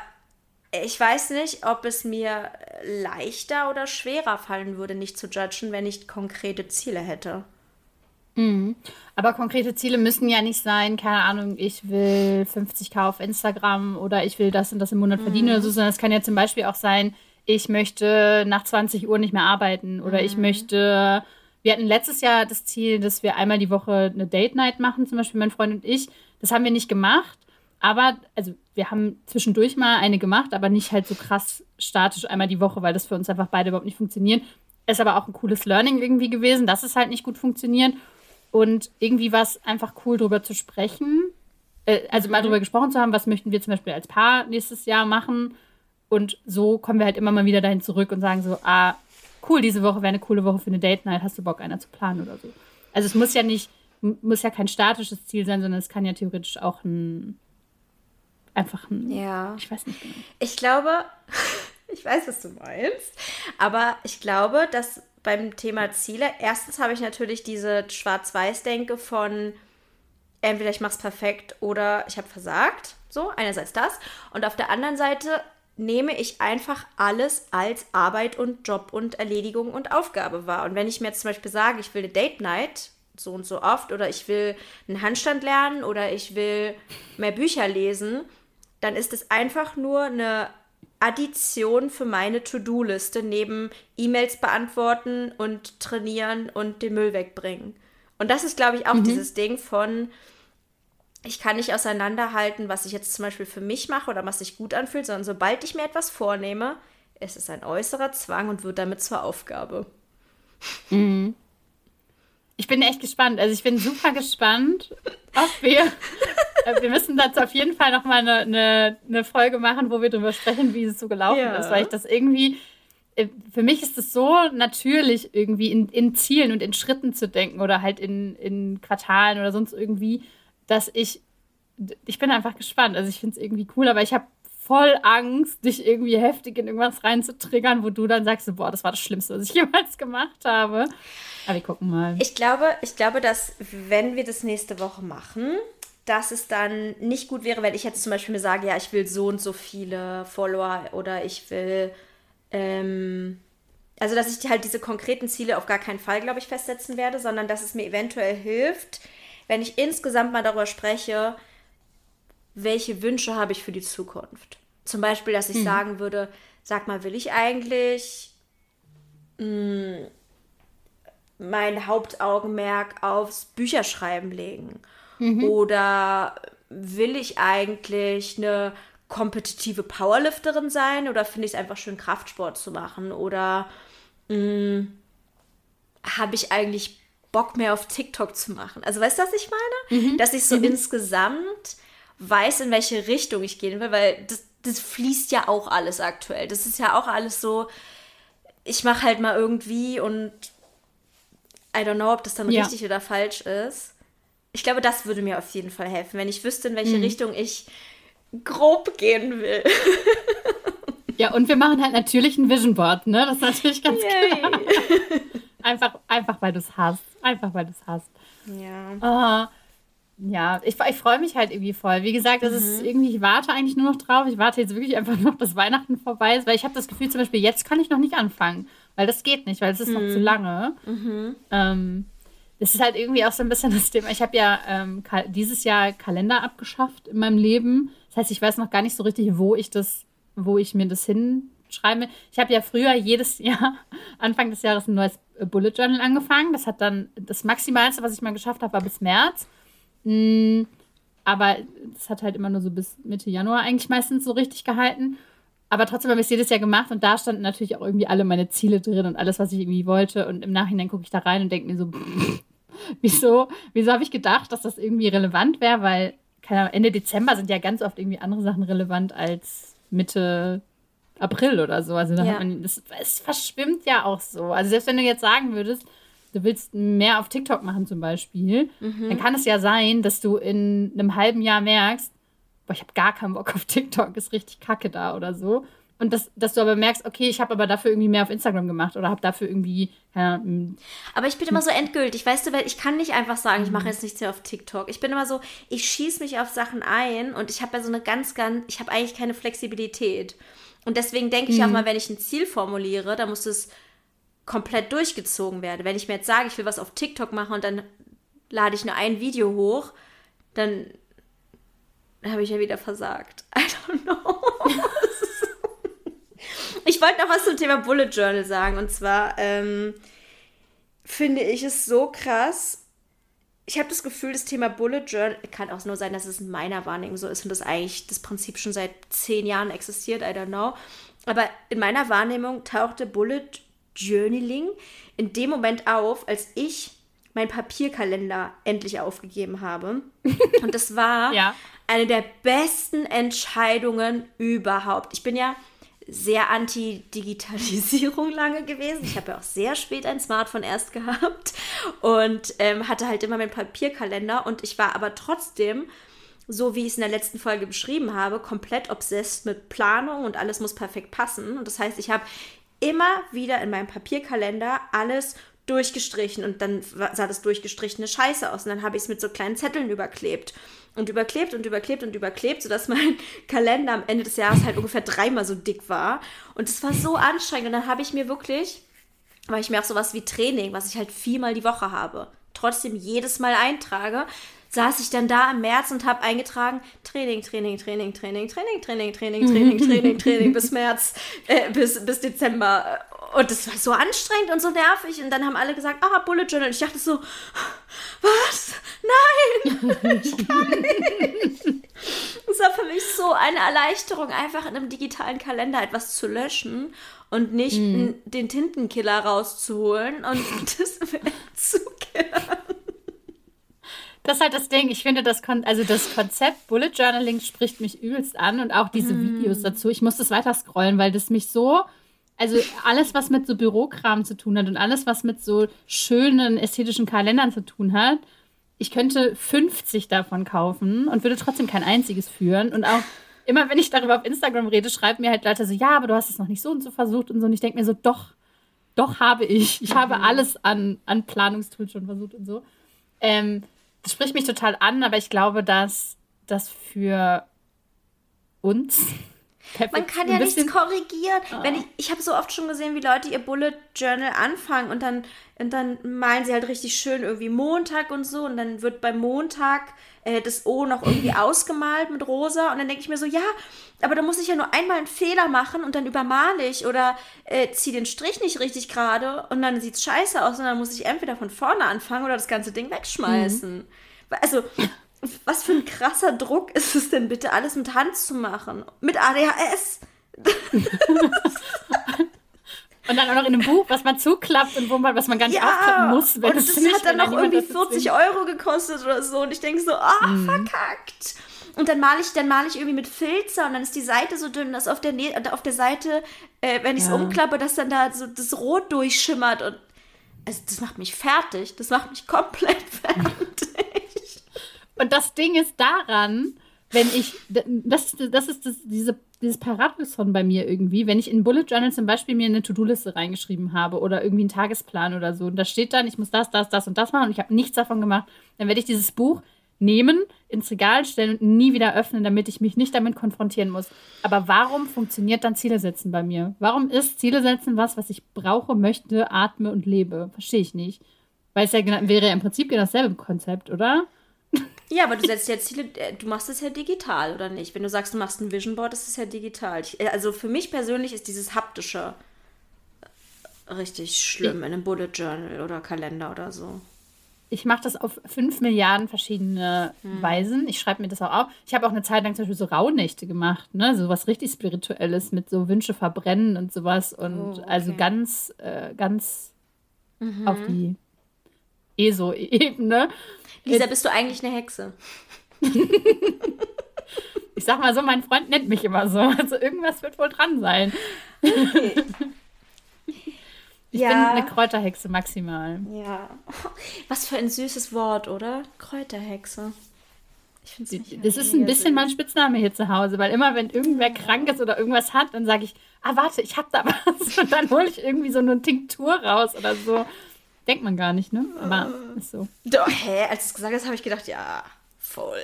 ich weiß nicht, ob es mir leichter oder schwerer fallen würde, nicht zu judgen, wenn ich konkrete Ziele hätte. Mhm. Aber konkrete Ziele müssen ja nicht sein, keine Ahnung, ich will 50k auf Instagram oder ich will das und das im Monat verdienen mhm. oder so, sondern es kann ja zum Beispiel auch sein, ich möchte nach 20 Uhr nicht mehr arbeiten oder mhm. ich möchte, wir hatten letztes Jahr das Ziel, dass wir einmal die Woche eine Date Night machen, zum Beispiel mein Freund und ich. Das haben wir nicht gemacht, aber, also wir haben zwischendurch mal eine gemacht, aber nicht halt so krass statisch einmal die Woche, weil das für uns einfach beide überhaupt nicht funktioniert. Ist aber auch ein cooles Learning irgendwie gewesen, dass es halt nicht gut funktioniert. Und irgendwie war es einfach cool, darüber zu sprechen. Äh, also mal mhm. darüber gesprochen zu haben, was möchten wir zum Beispiel als Paar nächstes Jahr machen. Und so kommen wir halt immer mal wieder dahin zurück und sagen so, ah, cool, diese Woche wäre eine coole Woche für eine Date Night, hast du Bock, einer zu planen oder so. Also es muss ja nicht, muss ja kein statisches Ziel sein, sondern es kann ja theoretisch auch ein, einfach ein, ja. ich weiß nicht genau. Ich glaube, ich weiß, was du meinst, aber ich glaube, dass beim Thema Ziele. Erstens habe ich natürlich diese Schwarz-Weiß-Denke von entweder ich mache es perfekt oder ich habe versagt. So, einerseits das. Und auf der anderen Seite nehme ich einfach alles als Arbeit und Job und Erledigung und Aufgabe wahr. Und wenn ich mir jetzt zum Beispiel sage, ich will eine Date Night so und so oft oder ich will einen Handstand lernen oder ich will mehr Bücher lesen, dann ist es einfach nur eine Addition für meine To-Do-Liste neben E-Mails beantworten und trainieren und den Müll wegbringen. Und das ist, glaube ich, auch mhm. dieses Ding von, ich kann nicht auseinanderhalten, was ich jetzt zum Beispiel für mich mache oder was sich gut anfühlt, sondern sobald ich mir etwas vornehme, ist es ein äußerer Zwang und wird damit zur Aufgabe. Mhm. Ich bin echt gespannt. Also ich bin super gespannt, ob wir. Äh, wir müssen dazu auf jeden Fall nochmal eine, eine, eine Folge machen, wo wir darüber sprechen, wie es so gelaufen ja. ist, weil ich das irgendwie. Äh, für mich ist es so natürlich, irgendwie in, in Zielen und in Schritten zu denken oder halt in, in Quartalen oder sonst irgendwie dass ich, ich bin einfach gespannt. Also ich finde es irgendwie cool, aber ich habe voll Angst, dich irgendwie heftig in irgendwas reinzutriggern, wo du dann sagst, boah, das war das Schlimmste, was ich jemals gemacht habe. Aber wir gucken mal. Ich glaube, ich glaube, dass wenn wir das nächste Woche machen, dass es dann nicht gut wäre, wenn ich jetzt zum Beispiel mir sage, ja, ich will so und so viele Follower oder ich will, ähm, also dass ich halt diese konkreten Ziele auf gar keinen Fall, glaube ich, festsetzen werde, sondern dass es mir eventuell hilft, wenn ich insgesamt mal darüber spreche, welche Wünsche habe ich für die Zukunft. Zum Beispiel, dass ich mhm. sagen würde, sag mal, will ich eigentlich mh, hm, mein Hauptaugenmerk aufs Bücherschreiben legen? Mhm. Oder will ich eigentlich eine kompetitive Powerlifterin sein oder finde ich es einfach schön, Kraftsport zu machen? Oder hm, habe ich eigentlich Bock mehr auf TikTok zu machen. Also weißt du, was ich meine? Mhm. Dass ich so mhm. insgesamt weiß, in welche Richtung ich gehen will, weil das, das fließt ja auch alles aktuell. Das ist ja auch alles so, ich mache halt mal irgendwie und I don't know, ob das dann ja. richtig oder falsch ist. Ich glaube, das würde mir auf jeden Fall helfen, wenn ich wüsste, in welche mhm. Richtung ich grob gehen will. Ja, und wir machen halt natürlich ein Vision Board, ne? Das ist natürlich ganz Yay. klar. Einfach, einfach weil du es hast. Einfach weil du es hast. Ja. Uh, ja, ich, ich freue mich halt irgendwie voll. Wie gesagt, das mhm. ist irgendwie, ich warte eigentlich nur noch drauf. Ich warte jetzt wirklich einfach noch, dass Weihnachten vorbei ist, weil ich habe das Gefühl, zum Beispiel, jetzt kann ich noch nicht anfangen. Weil das geht nicht, weil es ist mhm. noch zu mhm. lange. Mhm. Ähm, das ist halt irgendwie auch so ein bisschen das Thema. Ich habe ja ähm, dieses Jahr Kalender abgeschafft in meinem Leben. Das heißt, ich weiß noch gar nicht so richtig, wo ich das, wo ich mir das hinschreibe. Ich habe ja früher jedes Jahr, Anfang des Jahres, ein neues Bullet Journal angefangen. Das hat dann das Maximalste, was ich mal geschafft habe, war bis März. Mhm. Aber das hat halt immer nur so bis Mitte Januar eigentlich meistens so richtig gehalten. Aber trotzdem habe ich es jedes Jahr gemacht und da standen natürlich auch irgendwie alle meine Ziele drin und alles, was ich irgendwie wollte. Und im Nachhinein gucke ich da rein und denke mir so, wieso, wieso habe ich gedacht, dass das irgendwie relevant wäre? Weil keine Ende Dezember sind ja ganz oft irgendwie andere Sachen relevant als Mitte April oder so. Also da ja. hat man, das, es verschwimmt ja auch so. Also selbst wenn du jetzt sagen würdest, du willst mehr auf TikTok machen zum Beispiel, mhm. dann kann es ja sein, dass du in einem halben Jahr merkst, boah, ich habe gar keinen Bock auf TikTok, ist richtig kacke da oder so. Und das, dass du aber merkst, okay, ich habe aber dafür irgendwie mehr auf Instagram gemacht oder habe dafür irgendwie. Ja, aber ich bin immer so endgültig, weißt du, weil ich kann nicht einfach sagen, ich mache jetzt nichts mehr auf TikTok. Ich bin immer so, ich schieße mich auf Sachen ein und ich habe ja so eine ganz, ganz, ich habe eigentlich keine Flexibilität. Und deswegen denke ich mhm. auch mal, wenn ich ein Ziel formuliere, dann muss es komplett durchgezogen werden. Wenn ich mir jetzt sage, ich will was auf TikTok machen und dann lade ich nur ein Video hoch, dann habe ich ja wieder versagt. I don't know. ich wollte noch was zum Thema Bullet Journal sagen. Und zwar ähm, finde ich es so krass, ich habe das Gefühl, das Thema Bullet Journal kann auch nur sein, dass es in meiner Wahrnehmung so ist und das eigentlich das Prinzip schon seit zehn Jahren existiert, I don't know. Aber in meiner Wahrnehmung tauchte Bullet Journaling in dem Moment auf, als ich meinen Papierkalender endlich aufgegeben habe. Und das war ja. eine der besten Entscheidungen überhaupt. Ich bin ja sehr anti-Digitalisierung lange gewesen. Ich habe ja auch sehr spät ein Smartphone erst gehabt und ähm, hatte halt immer meinen Papierkalender und ich war aber trotzdem, so wie ich es in der letzten Folge beschrieben habe, komplett obsessed mit Planung und alles muss perfekt passen. Und das heißt, ich habe immer wieder in meinem Papierkalender alles durchgestrichen und dann sah das durchgestrichene Scheiße aus und dann habe ich es mit so kleinen Zetteln überklebt und überklebt und überklebt und überklebt, sodass mein Kalender am Ende des Jahres halt ungefähr dreimal so dick war und es war so anstrengend und dann habe ich mir wirklich, weil ich mir auch sowas wie Training, was ich halt viermal die Woche habe, trotzdem jedes Mal eintrage, saß ich dann da im März und habe eingetragen Training, Training, Training, Training, Training, Training, Training, Training, Training, Training bis März, äh, bis, bis Dezember. Und das war so anstrengend und so nervig. Und dann haben alle gesagt, ah, Bullet Journal. Und ich dachte so, was? Nein, ich kann nicht. War für mich so eine Erleichterung, einfach in einem digitalen Kalender etwas zu löschen und nicht mm. den Tintenkiller rauszuholen und das zu killern. Das ist halt das Ding. Ich finde, das, Kon also das Konzept Bullet Journaling spricht mich übelst an und auch diese mm. Videos dazu. Ich muss das weiter scrollen, weil das mich so. Also alles, was mit so Bürokram zu tun hat und alles, was mit so schönen ästhetischen Kalendern zu tun hat, ich könnte 50 davon kaufen und würde trotzdem kein einziges führen. Und auch immer, wenn ich darüber auf Instagram rede, schreiben mir halt Leute so, ja, aber du hast es noch nicht so und so versucht und so. Und ich denke mir so, doch, doch habe ich. Ich habe mhm. alles an, an Planungstools schon versucht und so. Ähm, das spricht mich total an, aber ich glaube, dass das für uns. Man kann ja nichts korrigieren. Oh. Wenn ich ich habe so oft schon gesehen, wie Leute ihr Bullet Journal anfangen und dann, und dann malen sie halt richtig schön irgendwie Montag und so und dann wird beim Montag äh, das O noch irgendwie ausgemalt mit rosa und dann denke ich mir so, ja, aber da muss ich ja nur einmal einen Fehler machen und dann übermale ich oder äh, ziehe den Strich nicht richtig gerade und dann sieht es scheiße aus und dann muss ich entweder von vorne anfangen oder das ganze Ding wegschmeißen. Mhm. Also, was für ein krasser Druck ist es denn bitte, alles mit Hand zu machen? Mit ADHS. Und dann auch noch in einem Buch, was man zuklappt und wo man, was man gar nicht ja, aufklappen muss. Wenn und das nicht, hat dann noch irgendwie 40 Euro gekostet oder so. Und ich denke so, ah, mhm. verkackt. Und dann male ich, dann male ich irgendwie mit Filzer und dann ist die Seite so dünn, dass auf der, auf der Seite, äh, wenn ich es ja. umklappe, dass dann da so das Rot durchschimmert und also das macht mich fertig. Das macht mich komplett fertig. Und das Ding ist daran, wenn ich, das, das ist das, diese, dieses Paradoxon bei mir irgendwie, wenn ich in Bullet Journal zum Beispiel mir eine To-Do-Liste reingeschrieben habe oder irgendwie einen Tagesplan oder so und da steht dann, ich muss das, das, das und das machen und ich habe nichts davon gemacht, dann werde ich dieses Buch nehmen, ins Regal stellen und nie wieder öffnen, damit ich mich nicht damit konfrontieren muss. Aber warum funktioniert dann Ziele setzen bei mir? Warum ist Ziele setzen was, was ich brauche, möchte, atme und lebe? Verstehe ich nicht. Weil es ja wäre ja im Prinzip genau dasselbe Konzept, oder? Ja, aber du setzt ja Ziele, äh, du machst es ja digital, oder nicht? Wenn du sagst, du machst ein Vision Board, ist es ja digital. Äh, also für mich persönlich ist dieses haptische richtig schlimm in einem Bullet Journal oder Kalender oder so ich mache das auf fünf Milliarden verschiedene hm. Weisen. Ich schreibe mir das auch auf. Ich habe auch eine Zeit lang zum Beispiel so Rauhnächte gemacht, ne? So was richtig Spirituelles mit so Wünsche verbrennen und sowas. Und oh, okay. also ganz, äh, ganz mhm. auf die ESO-Ebene. Lisa, bist du eigentlich eine Hexe? ich sag mal so, mein Freund nennt mich immer so. Also irgendwas wird wohl dran sein. Okay. Ich ja. bin eine Kräuterhexe maximal. Ja. Was für ein süßes Wort, oder? Kräuterhexe. Ich find's nicht das ist ein bisschen mein Spitzname hier zu Hause, weil immer, wenn irgendwer krank ist oder irgendwas hat, dann sage ich, ah, warte, ich hab da was. Und dann hole ich irgendwie so eine Tinktur raus oder so. Denkt man gar nicht, ne? Aber ist so. Doch, hä? Als du es gesagt hast, habe ich gedacht, ja, voll.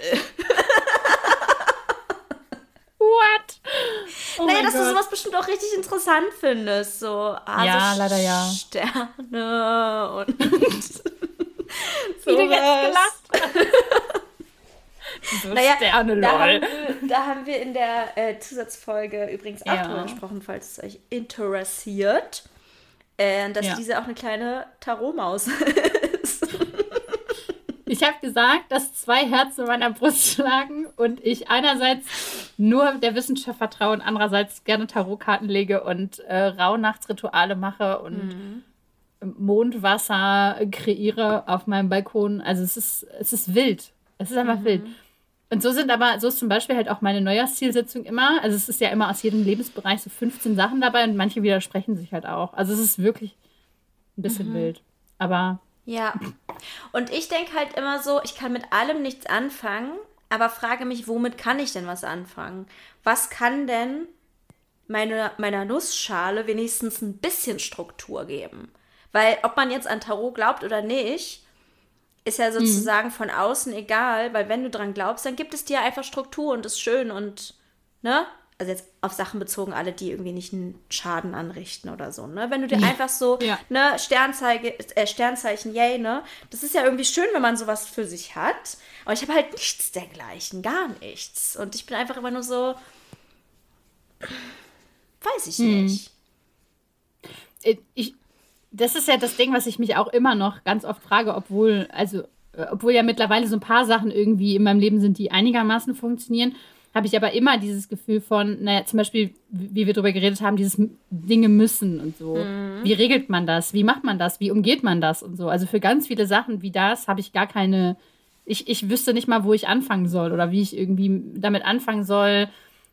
What? Oh naja, dass Gott. du sowas bestimmt auch richtig interessant findest. So, ah, ja, leider ja. Sterne und. Wie du jetzt gelacht so naja, Sterne, da, haben wir, da haben wir in der äh, Zusatzfolge übrigens auch ja. drüber gesprochen, falls es euch interessiert. Äh, dass ja. diese auch eine kleine Tarotmaus ist. Ich habe gesagt, dass zwei Herzen in meiner Brust schlagen und ich einerseits nur der Wissenschaft vertraue und andererseits gerne Tarotkarten lege und äh, Rauhnachtsrituale mache und mhm. Mondwasser kreiere auf meinem Balkon. Also es ist, es ist wild. Es ist einfach mhm. wild. Und so sind aber, so ist zum Beispiel halt auch meine Neujahrszielsetzung immer. Also es ist ja immer aus jedem Lebensbereich so 15 Sachen dabei und manche widersprechen sich halt auch. Also es ist wirklich ein bisschen mhm. wild. Aber ja. Und ich denke halt immer so, ich kann mit allem nichts anfangen, aber frage mich, womit kann ich denn was anfangen? Was kann denn meine, meiner Nussschale wenigstens ein bisschen Struktur geben. Weil ob man jetzt an Tarot glaubt oder nicht, ist ja sozusagen mhm. von außen egal, weil wenn du dran glaubst, dann gibt es dir einfach Struktur und ist schön und, ne? Also jetzt auf Sachen bezogen, alle, die irgendwie nicht einen Schaden anrichten oder so, ne? Wenn du dir ja. einfach so, ja. ne, Sternzeige, äh, Sternzeichen, yay, ne? Das ist ja irgendwie schön, wenn man sowas für sich hat. Aber ich habe halt nichts dergleichen, gar nichts. Und ich bin einfach immer nur so, weiß ich hm. nicht. Äh, ich, das ist ja das Ding, was ich mich auch immer noch ganz oft frage, obwohl, also, äh, obwohl ja mittlerweile so ein paar Sachen irgendwie in meinem Leben sind, die einigermaßen funktionieren, habe ich aber immer dieses Gefühl von, naja, zum Beispiel, wie wir darüber geredet haben, dieses Dinge müssen und so. Mhm. Wie regelt man das? Wie macht man das? Wie umgeht man das und so? Also für ganz viele Sachen wie das habe ich gar keine, ich, ich wüsste nicht mal, wo ich anfangen soll oder wie ich irgendwie damit anfangen soll,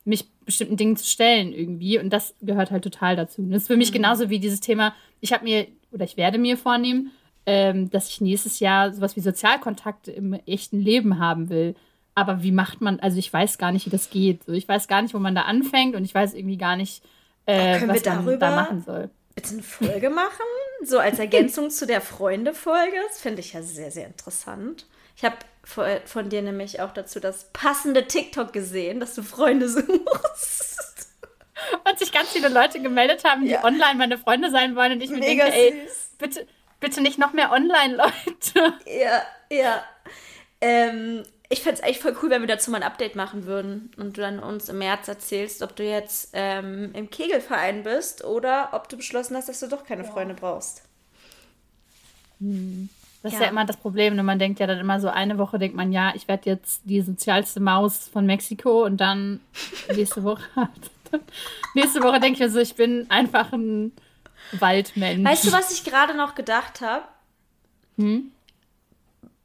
mich bestimmten Dingen zu stellen irgendwie. Und das gehört halt total dazu. Und das ist für mich mhm. genauso wie dieses Thema, ich habe mir oder ich werde mir vornehmen, ähm, dass ich nächstes Jahr sowas wie Sozialkontakte im echten Leben haben will. Aber wie macht man, also ich weiß gar nicht, wie das geht. So, ich weiß gar nicht, wo man da anfängt und ich weiß irgendwie gar nicht, äh, was man da machen soll. Bitte eine Folge machen? So als Ergänzung zu der Freunde-Folge? Das finde ich ja sehr, sehr interessant. Ich habe von dir nämlich auch dazu das passende TikTok gesehen, dass du Freunde suchst. Und sich ganz viele Leute gemeldet haben, die ja. online meine Freunde sein wollen. Und ich mir denke, ey, bitte, bitte nicht noch mehr Online-Leute. Ja, ja. Ähm, ich fände es echt voll cool, wenn wir dazu mal ein Update machen würden und du dann uns im März erzählst, ob du jetzt ähm, im Kegelverein bist oder ob du beschlossen hast, dass du doch keine ja. Freunde brauchst. Hm. Das ja. ist ja immer das Problem. Ne? Man denkt ja dann immer so, eine Woche denkt man, ja, ich werde jetzt die sozialste Maus von Mexiko und dann nächste Woche. nächste Woche denke ich mir so, ich bin einfach ein Waldmensch. Weißt du, was ich gerade noch gedacht habe? Hm?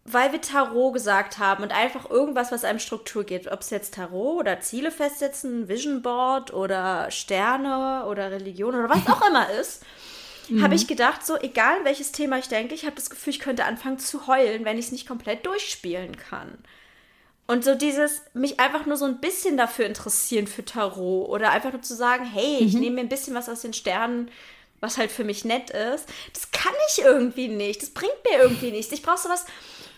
Weil wir Tarot gesagt haben und einfach irgendwas, was einem Struktur gibt. Ob es jetzt Tarot oder Ziele festsetzen, Vision Board oder Sterne oder Religion oder was auch immer ist mhm. habe ich gedacht, so egal welches Thema ich denke, ich habe das Gefühl, ich könnte anfangen zu heulen, wenn ich es nicht komplett durchspielen kann. Und so dieses, mich einfach nur so ein bisschen dafür interessieren für Tarot oder einfach nur zu sagen, hey, mhm. ich nehme mir ein bisschen was aus den Sternen, was halt für mich nett ist, das kann ich irgendwie nicht. Das bringt mir irgendwie nichts. Ich brauche sowas,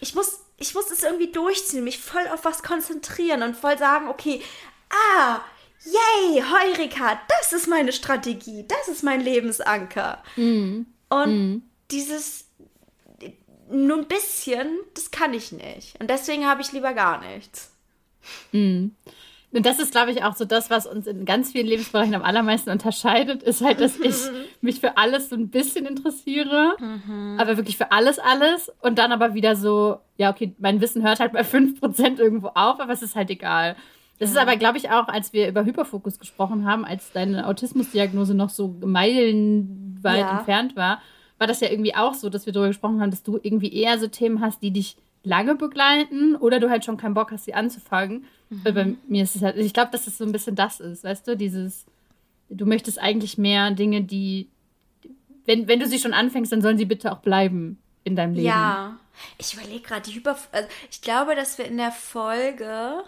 ich muss, ich muss es irgendwie durchziehen, mich voll auf was konzentrieren und voll sagen, okay, ah, yay, Heurika, das ist meine Strategie, das ist mein Lebensanker. Mm. Und mm. dieses nur ein bisschen, das kann ich nicht. Und deswegen habe ich lieber gar nichts. Mm. Und das ist, glaube ich, auch so das, was uns in ganz vielen Lebensbereichen am allermeisten unterscheidet, ist halt, dass ich mich für alles so ein bisschen interessiere, mhm. aber wirklich für alles, alles. Und dann aber wieder so, ja, okay, mein Wissen hört halt bei 5% irgendwo auf, aber es ist halt egal. Das ist aber, glaube ich, auch, als wir über Hyperfokus gesprochen haben, als deine Autismusdiagnose noch so meilenweit ja. entfernt war, war das ja irgendwie auch so, dass wir darüber gesprochen haben, dass du irgendwie eher so Themen hast, die dich lange begleiten oder du halt schon keinen Bock hast, sie anzufangen. Mhm. Weil bei mir ist es halt, ich glaube, dass es so ein bisschen das ist, weißt du, dieses, du möchtest eigentlich mehr Dinge, die, wenn, wenn du sie schon anfängst, dann sollen sie bitte auch bleiben in deinem Leben. Ja, ich überlege gerade, die Hyper, also ich glaube, dass wir in der Folge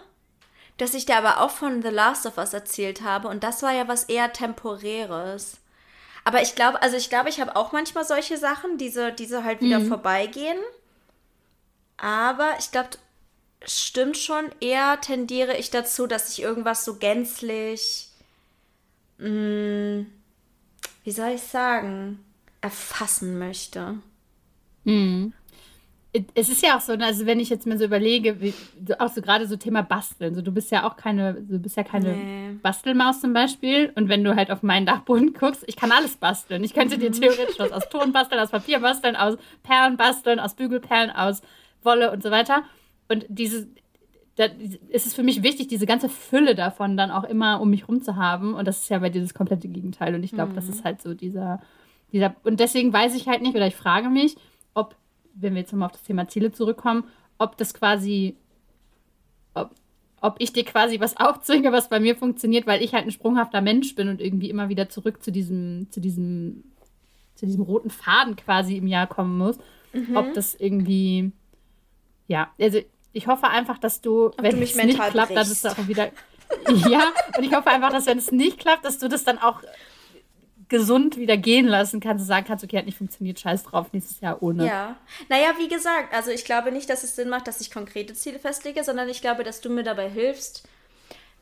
dass ich dir aber auch von The Last of Us erzählt habe und das war ja was eher temporäres. Aber ich glaube, also ich glaube, ich habe auch manchmal solche Sachen, diese, diese halt wieder mhm. vorbeigehen. Aber ich glaube, stimmt schon, eher tendiere ich dazu, dass ich irgendwas so gänzlich, mh, hm, wie soll ich sagen, erfassen möchte. Mhm es ist ja auch so, ne, also wenn ich jetzt mal so überlege, wie, auch so gerade so Thema Basteln, so du bist ja auch keine, du bist ja keine nee. Bastelmaus zum Beispiel und wenn du halt auf meinen Dachboden guckst, ich kann alles basteln. Ich könnte dir mhm. theoretisch was aus Ton basteln, aus Papier basteln, aus Perlen basteln, aus Bügelperlen, aus Wolle und so weiter. Und diese, da ist es für mich wichtig, diese ganze Fülle davon dann auch immer um mich rum zu haben und das ist ja bei dir das komplette Gegenteil und ich glaube, mhm. das ist halt so dieser, dieser, und deswegen weiß ich halt nicht oder ich frage mich, ob wenn wir jetzt nochmal auf das Thema Ziele zurückkommen, ob das quasi, ob, ob ich dir quasi was aufzwinge, was bei mir funktioniert, weil ich halt ein sprunghafter Mensch bin und irgendwie immer wieder zurück zu diesem, zu diesem, zu diesem roten Faden quasi im Jahr kommen muss. Mhm. Ob das irgendwie, ja, also ich hoffe einfach, dass du, ob wenn es nicht klappt, dann ist auch wieder, ja, und ich hoffe einfach, dass wenn es nicht klappt, dass du das dann auch gesund wieder gehen lassen kannst und sagen kannst, okay, hat nicht funktioniert, scheiß drauf, nächstes Jahr ohne. Ja. Naja, wie gesagt, also ich glaube nicht, dass es Sinn macht, dass ich konkrete Ziele festlege, sondern ich glaube, dass du mir dabei hilfst,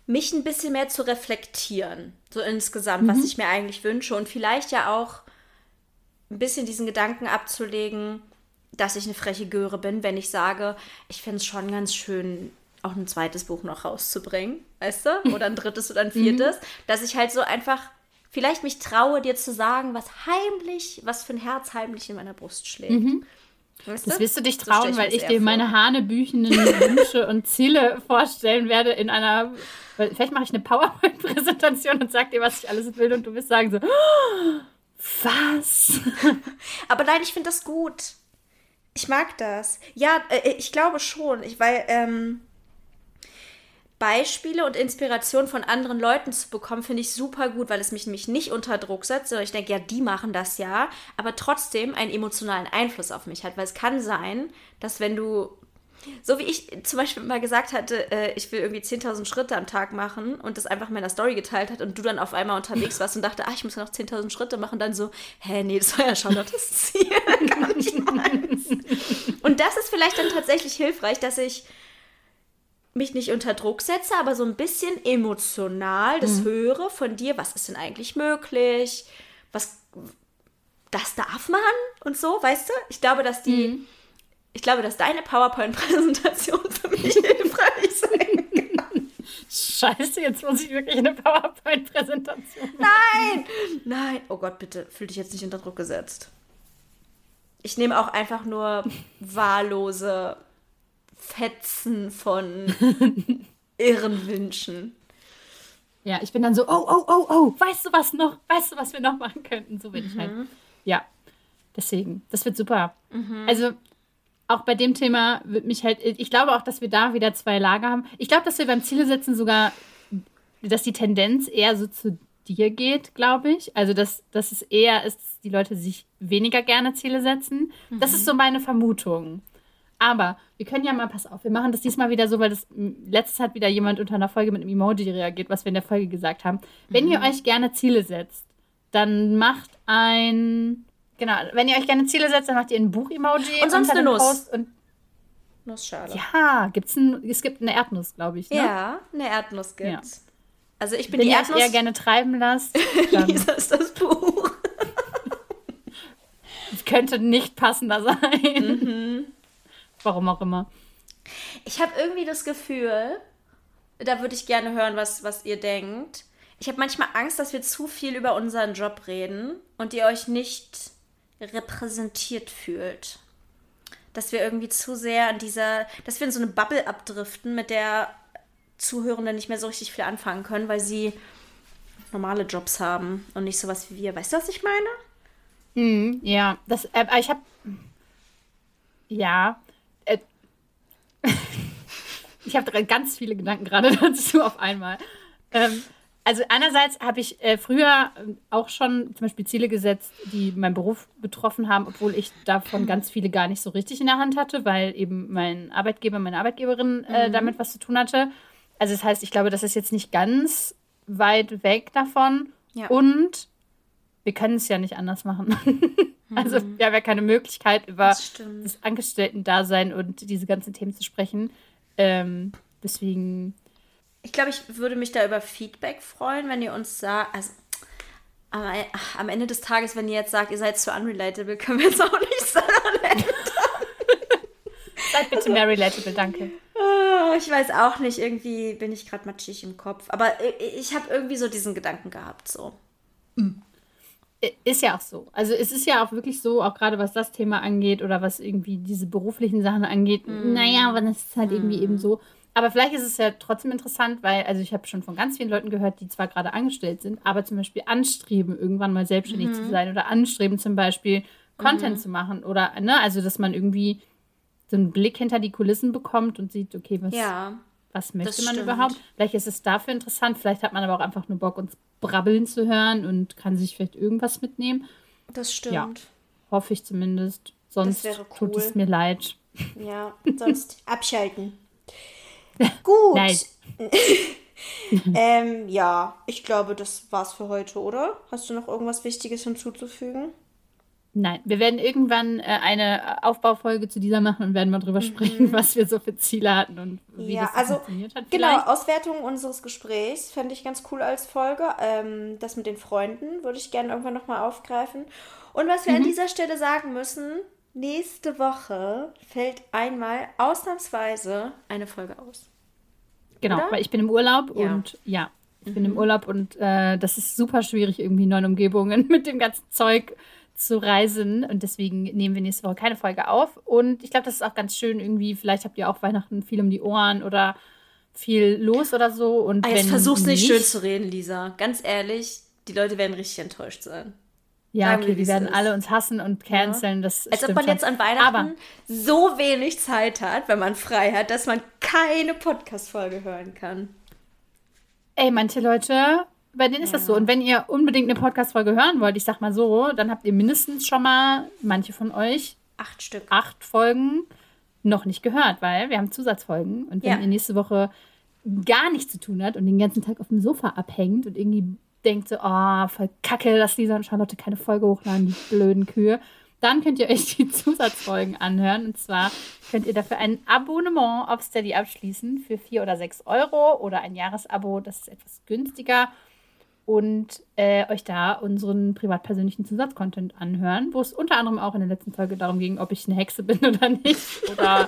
mich ein bisschen mehr zu reflektieren, so insgesamt, mhm. was ich mir eigentlich wünsche und vielleicht ja auch ein bisschen diesen Gedanken abzulegen, dass ich eine freche Göre bin, wenn ich sage, ich finde es schon ganz schön, auch ein zweites Buch noch rauszubringen, weißt du? Oder ein drittes oder ein viertes, mhm. dass ich halt so einfach vielleicht mich traue, dir zu sagen, was heimlich, was für ein Herz heimlich in meiner Brust schlägt. Mhm. Weißt das wirst du dich trauen, so weil ich dir meine hanebüchenden Wünsche und Ziele vorstellen werde in einer. Vielleicht mache ich eine PowerPoint-Präsentation und sag dir, was ich alles will, und du wirst sagen so, oh, was? Aber nein, ich finde das gut. Ich mag das. Ja, äh, ich glaube schon. Ich, weil, ähm, Beispiele und Inspiration von anderen Leuten zu bekommen, finde ich super gut, weil es mich nämlich nicht unter Druck setzt, sondern ich denke, ja, die machen das ja, aber trotzdem einen emotionalen Einfluss auf mich hat, weil es kann sein, dass wenn du, so wie ich zum Beispiel mal gesagt hatte, äh, ich will irgendwie 10.000 Schritte am Tag machen und das einfach in meiner Story geteilt hat und du dann auf einmal unterwegs warst und dachte, ah, ich muss ja noch 10.000 Schritte machen, dann so, hä, nee, das war ja schon das Ziel, gar nicht meins. Und das ist vielleicht dann tatsächlich hilfreich, dass ich mich nicht unter Druck setze, aber so ein bisschen emotional das mhm. höre von dir, was ist denn eigentlich möglich? Was das darf man und so, weißt du? Ich glaube, dass die mhm. ich glaube, dass deine PowerPoint Präsentation für mich hilfreich sein kann. Scheiße, jetzt muss ich wirklich eine PowerPoint Präsentation. Nein! Nein, oh Gott, bitte, fühl dich jetzt nicht unter Druck gesetzt. Ich nehme auch einfach nur wahllose Fetzen von irren Wünschen. Ja, ich bin dann so, oh, oh, oh, oh, weißt du was noch? Weißt du, was wir noch machen könnten? So bin mhm. ich halt. Mhm. Ja, deswegen, das wird super. Mhm. Also, auch bei dem Thema wird mich halt, ich glaube auch, dass wir da wieder zwei Lager haben. Ich glaube, dass wir beim Ziele setzen sogar, dass die Tendenz eher so zu dir geht, glaube ich. Also, dass, dass es eher ist, dass die Leute sich weniger gerne Ziele setzen. Mhm. Das ist so meine Vermutung. Aber wir können ja mal, pass auf, wir machen das diesmal wieder so, weil das letztes hat wieder jemand unter einer Folge mit einem Emoji reagiert, was wir in der Folge gesagt haben. Wenn mhm. ihr euch gerne Ziele setzt, dann macht ein, genau, wenn ihr euch gerne Ziele setzt, dann macht ihr ein Buch-Emoji. Und sonst eine Nuss. Und Nussschale. Ja, gibt's ein, es gibt eine Erdnuss, glaube ich. Ne? Ja, eine Erdnuss gibt's. Ja. Also ich bin wenn die Erdnuss. Wenn ihr eher gerne treiben lasst. Lisa ist das Buch. Könnte nicht passender sein. Mhm. Warum auch immer. Ich habe irgendwie das Gefühl, da würde ich gerne hören, was, was ihr denkt. Ich habe manchmal Angst, dass wir zu viel über unseren Job reden und ihr euch nicht repräsentiert fühlt. Dass wir irgendwie zu sehr an dieser, dass wir in so eine Bubble abdriften, mit der Zuhörenden nicht mehr so richtig viel anfangen können, weil sie normale Jobs haben und nicht sowas wie wir. Weißt du, was ich meine? Mm, ja, das, äh, ich habe ja, ich habe ganz viele Gedanken gerade dazu auf einmal. Ähm, also einerseits habe ich äh, früher ähm, auch schon zum Beispiel Ziele gesetzt, die meinen Beruf betroffen haben, obwohl ich davon ganz viele gar nicht so richtig in der Hand hatte, weil eben mein Arbeitgeber, meine Arbeitgeberin äh, mhm. damit was zu tun hatte. Also das heißt, ich glaube, das ist jetzt nicht ganz weit weg davon. Ja. Und wir können es ja nicht anders machen. also mhm. wir haben ja keine Möglichkeit, über das, das Angestellten-Dasein und diese ganzen Themen zu sprechen. Ähm, deswegen. Ich glaube, ich würde mich da über Feedback freuen, wenn ihr uns sagt, also am Ende des Tages, wenn ihr jetzt sagt, ihr seid zu unrelatable, können wir jetzt auch nicht sagen. Seid bitte mehr relatable, danke. Ah, ich weiß auch nicht, irgendwie bin ich gerade matschig im Kopf. Aber ich habe irgendwie so diesen Gedanken gehabt, so. Mhm. Ist ja auch so. Also es ist ja auch wirklich so, auch gerade was das Thema angeht oder was irgendwie diese beruflichen Sachen angeht, mm. naja, aber das ist halt mm. irgendwie eben so. Aber vielleicht ist es ja trotzdem interessant, weil, also ich habe schon von ganz vielen Leuten gehört, die zwar gerade angestellt sind, aber zum Beispiel anstreben, irgendwann mal selbstständig mm. zu mhm. sein oder anstreben, zum Beispiel Content mhm. zu machen oder, ne, also dass man irgendwie so einen Blick hinter die Kulissen bekommt und sieht, okay, was, ja, was möchte man überhaupt? Vielleicht ist es dafür interessant, vielleicht hat man aber auch einfach nur Bock, uns brabbeln zu hören und kann sich vielleicht irgendwas mitnehmen. Das stimmt. Ja, hoffe ich zumindest. Sonst cool. tut es mir leid. Ja, sonst abschalten. Gut. Ähm, ja, ich glaube, das war's für heute, oder? Hast du noch irgendwas Wichtiges hinzuzufügen? Nein, wir werden irgendwann äh, eine Aufbaufolge zu dieser machen und werden mal drüber mhm. sprechen, was wir so für Ziele hatten und wie ja, das also, funktioniert hat. Genau, vielleicht. Genau, Auswertung unseres Gesprächs fände ich ganz cool als Folge. Ähm, das mit den Freunden würde ich gerne irgendwann nochmal aufgreifen. Und was wir mhm. an dieser Stelle sagen müssen, nächste Woche fällt einmal ausnahmsweise eine Folge aus. Genau, Oder? weil ich bin im Urlaub ja. und ja, ich mhm. bin im mhm. Urlaub und äh, das ist super schwierig, irgendwie in neuen Umgebungen mit dem ganzen Zeug zu reisen. Und deswegen nehmen wir nächste Woche keine Folge auf. Und ich glaube, das ist auch ganz schön irgendwie. Vielleicht habt ihr auch Weihnachten viel um die Ohren oder viel los oder so. Und ah, jetzt versuch's nicht, nicht schön zu reden, Lisa. Ganz ehrlich, die Leute werden richtig enttäuscht sein. Ja, okay, die werden ist. alle uns hassen und canceln. Ja. Als ob man schon. jetzt an Weihnachten Aber so wenig Zeit hat, wenn man frei hat, dass man keine Podcast-Folge hören kann. Ey, manche Leute bei denen ist ja. das so. Und wenn ihr unbedingt eine Podcast-Folge hören wollt, ich sag mal so, dann habt ihr mindestens schon mal, manche von euch, acht Stück. Acht Folgen noch nicht gehört, weil wir haben Zusatzfolgen. Und wenn ja. ihr nächste Woche gar nichts zu tun habt und den ganzen Tag auf dem Sofa abhängt und irgendwie denkt so, oh, voll kacke, dass Lisa und Charlotte keine Folge hochladen, die blöden Kühe, dann könnt ihr euch die Zusatzfolgen anhören. Und zwar könnt ihr dafür ein Abonnement auf Steady abschließen für vier oder sechs Euro oder ein Jahresabo, das ist etwas günstiger und äh, euch da unseren privat-persönlichen Zusatzcontent anhören, wo es unter anderem auch in der letzten Folge darum ging, ob ich eine Hexe bin oder nicht. Oder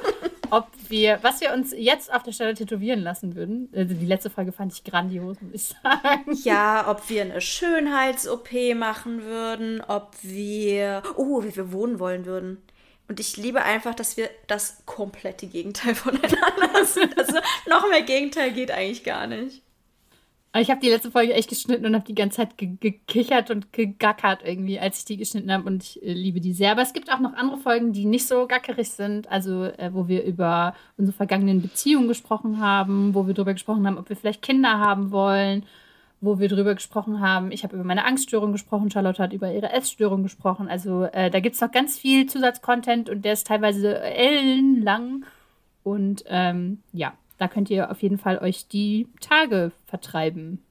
ob wir, was wir uns jetzt auf der Stelle tätowieren lassen würden. Also die letzte Folge fand ich grandios, muss ich sagen. Ja, ob wir eine Schönheits-OP machen würden, ob wir, oh, wie wir wohnen wollen würden. Und ich liebe einfach, dass wir das komplette Gegenteil voneinander sind. Also noch mehr Gegenteil geht eigentlich gar nicht. Ich habe die letzte Folge echt geschnitten und habe die ganze Zeit ge gekichert und gegackert irgendwie, als ich die geschnitten habe und ich äh, liebe die sehr. Aber es gibt auch noch andere Folgen, die nicht so gackerig sind, also äh, wo wir über unsere vergangenen Beziehungen gesprochen haben, wo wir darüber gesprochen haben, ob wir vielleicht Kinder haben wollen, wo wir darüber gesprochen haben. Ich habe über meine Angststörung gesprochen, Charlotte hat über ihre Essstörung gesprochen. Also äh, da gibt es noch ganz viel Zusatzcontent und der ist teilweise ellenlang. Und ähm, ja, da könnt ihr auf jeden Fall euch die Tage vertreiben,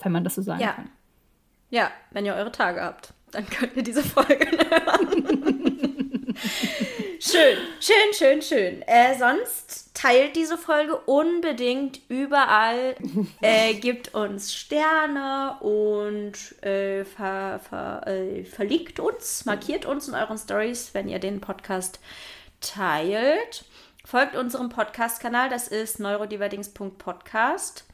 wenn man das so sagen ja. kann. Ja, wenn ihr eure Tage habt, dann könnt ihr diese Folge hören. schön, schön, schön, schön. Äh, sonst teilt diese Folge unbedingt überall, äh, gibt uns Sterne und äh, ver, ver, äh, verlinkt uns, markiert uns in euren Stories, wenn ihr den Podcast teilt. Folgt unserem Podcast-Kanal, das ist neurodiverdings.podcast.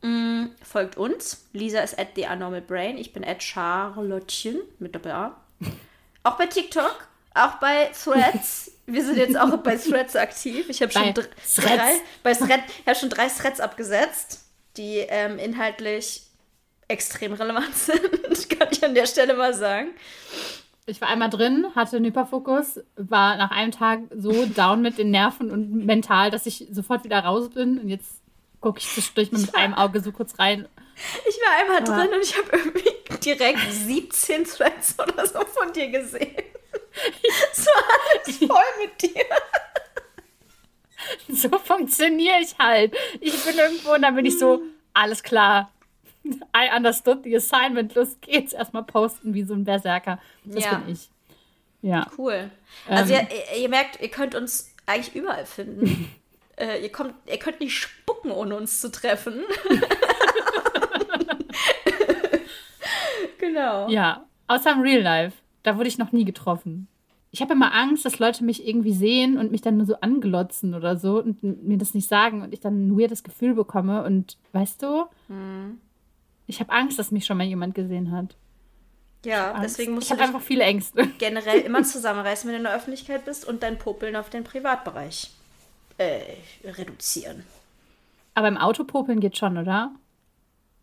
Mm, folgt uns. Lisa ist at the Brain. Ich bin at Charlottchen mit Doppel A. Auch bei TikTok, auch bei Threads. Wir sind jetzt auch bei Threads aktiv. Ich habe schon drei, bei Thread, ich hab schon drei Threads abgesetzt, die ähm, inhaltlich extrem relevant sind, kann ich an der Stelle mal sagen. Ich war einmal drin, hatte einen Hyperfokus, war nach einem Tag so down mit den Nerven und mental, dass ich sofort wieder raus bin. Und jetzt gucke ich zwischendurch mal mit einem Auge so kurz rein. Ich war einmal ja. drin und ich habe irgendwie direkt 17 Threads oder so von dir gesehen. so alles voll mit dir. So funktioniere ich halt. Ich bin irgendwo und dann bin ich so, alles klar, I understood the assignment. Los geht's. Erstmal posten wie so ein Berserker. Das ja. bin ich. Ja. Cool. Also ähm, ihr, ihr, merkt, ihr könnt uns eigentlich überall finden. äh, ihr, kommt, ihr könnt nicht spucken, ohne uns zu treffen. genau. Ja, außer im Real Life. Da wurde ich noch nie getroffen. Ich habe immer Angst, dass Leute mich irgendwie sehen und mich dann nur so anglotzen oder so und mir das nicht sagen und ich dann ein weirdes Gefühl bekomme. Und weißt du, hm. Ich habe Angst, dass mich schon mal jemand gesehen hat. Ja, deswegen musst ich du einfach viele Ängste. generell immer zusammenreißen, wenn du in der Öffentlichkeit bist und dein Popeln auf den Privatbereich äh, reduzieren. Aber im Autopopeln geht schon, oder?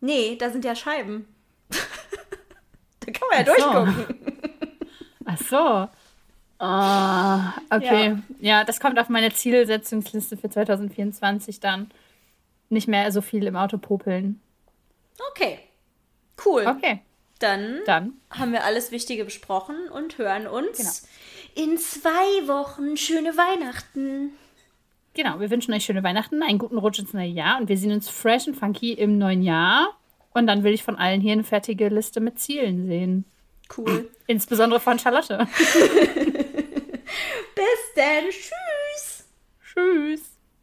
Nee, da sind ja Scheiben. da kann man ja Ach durchgucken. Ach so. Oh, okay. Ja. ja, das kommt auf meine Zielsetzungsliste für 2024 dann. Nicht mehr so viel im Auto popeln. Okay. Cool. Okay. Dann, Dann, haben wir alles Wichtige besprochen und hören uns genau. in zwei Wochen. Schöne Weihnachten. genau, wir wünschen euch schöne Weihnachten, einen guten Rutsch ins neue Jahr und wir sehen uns fresh und funky im neuen Jahr. Und dann will ich von allen hier eine fertige Liste mit Zielen sehen. Cool. Insbesondere von Charlotte. Bis dann. Tschüss. Tschüss.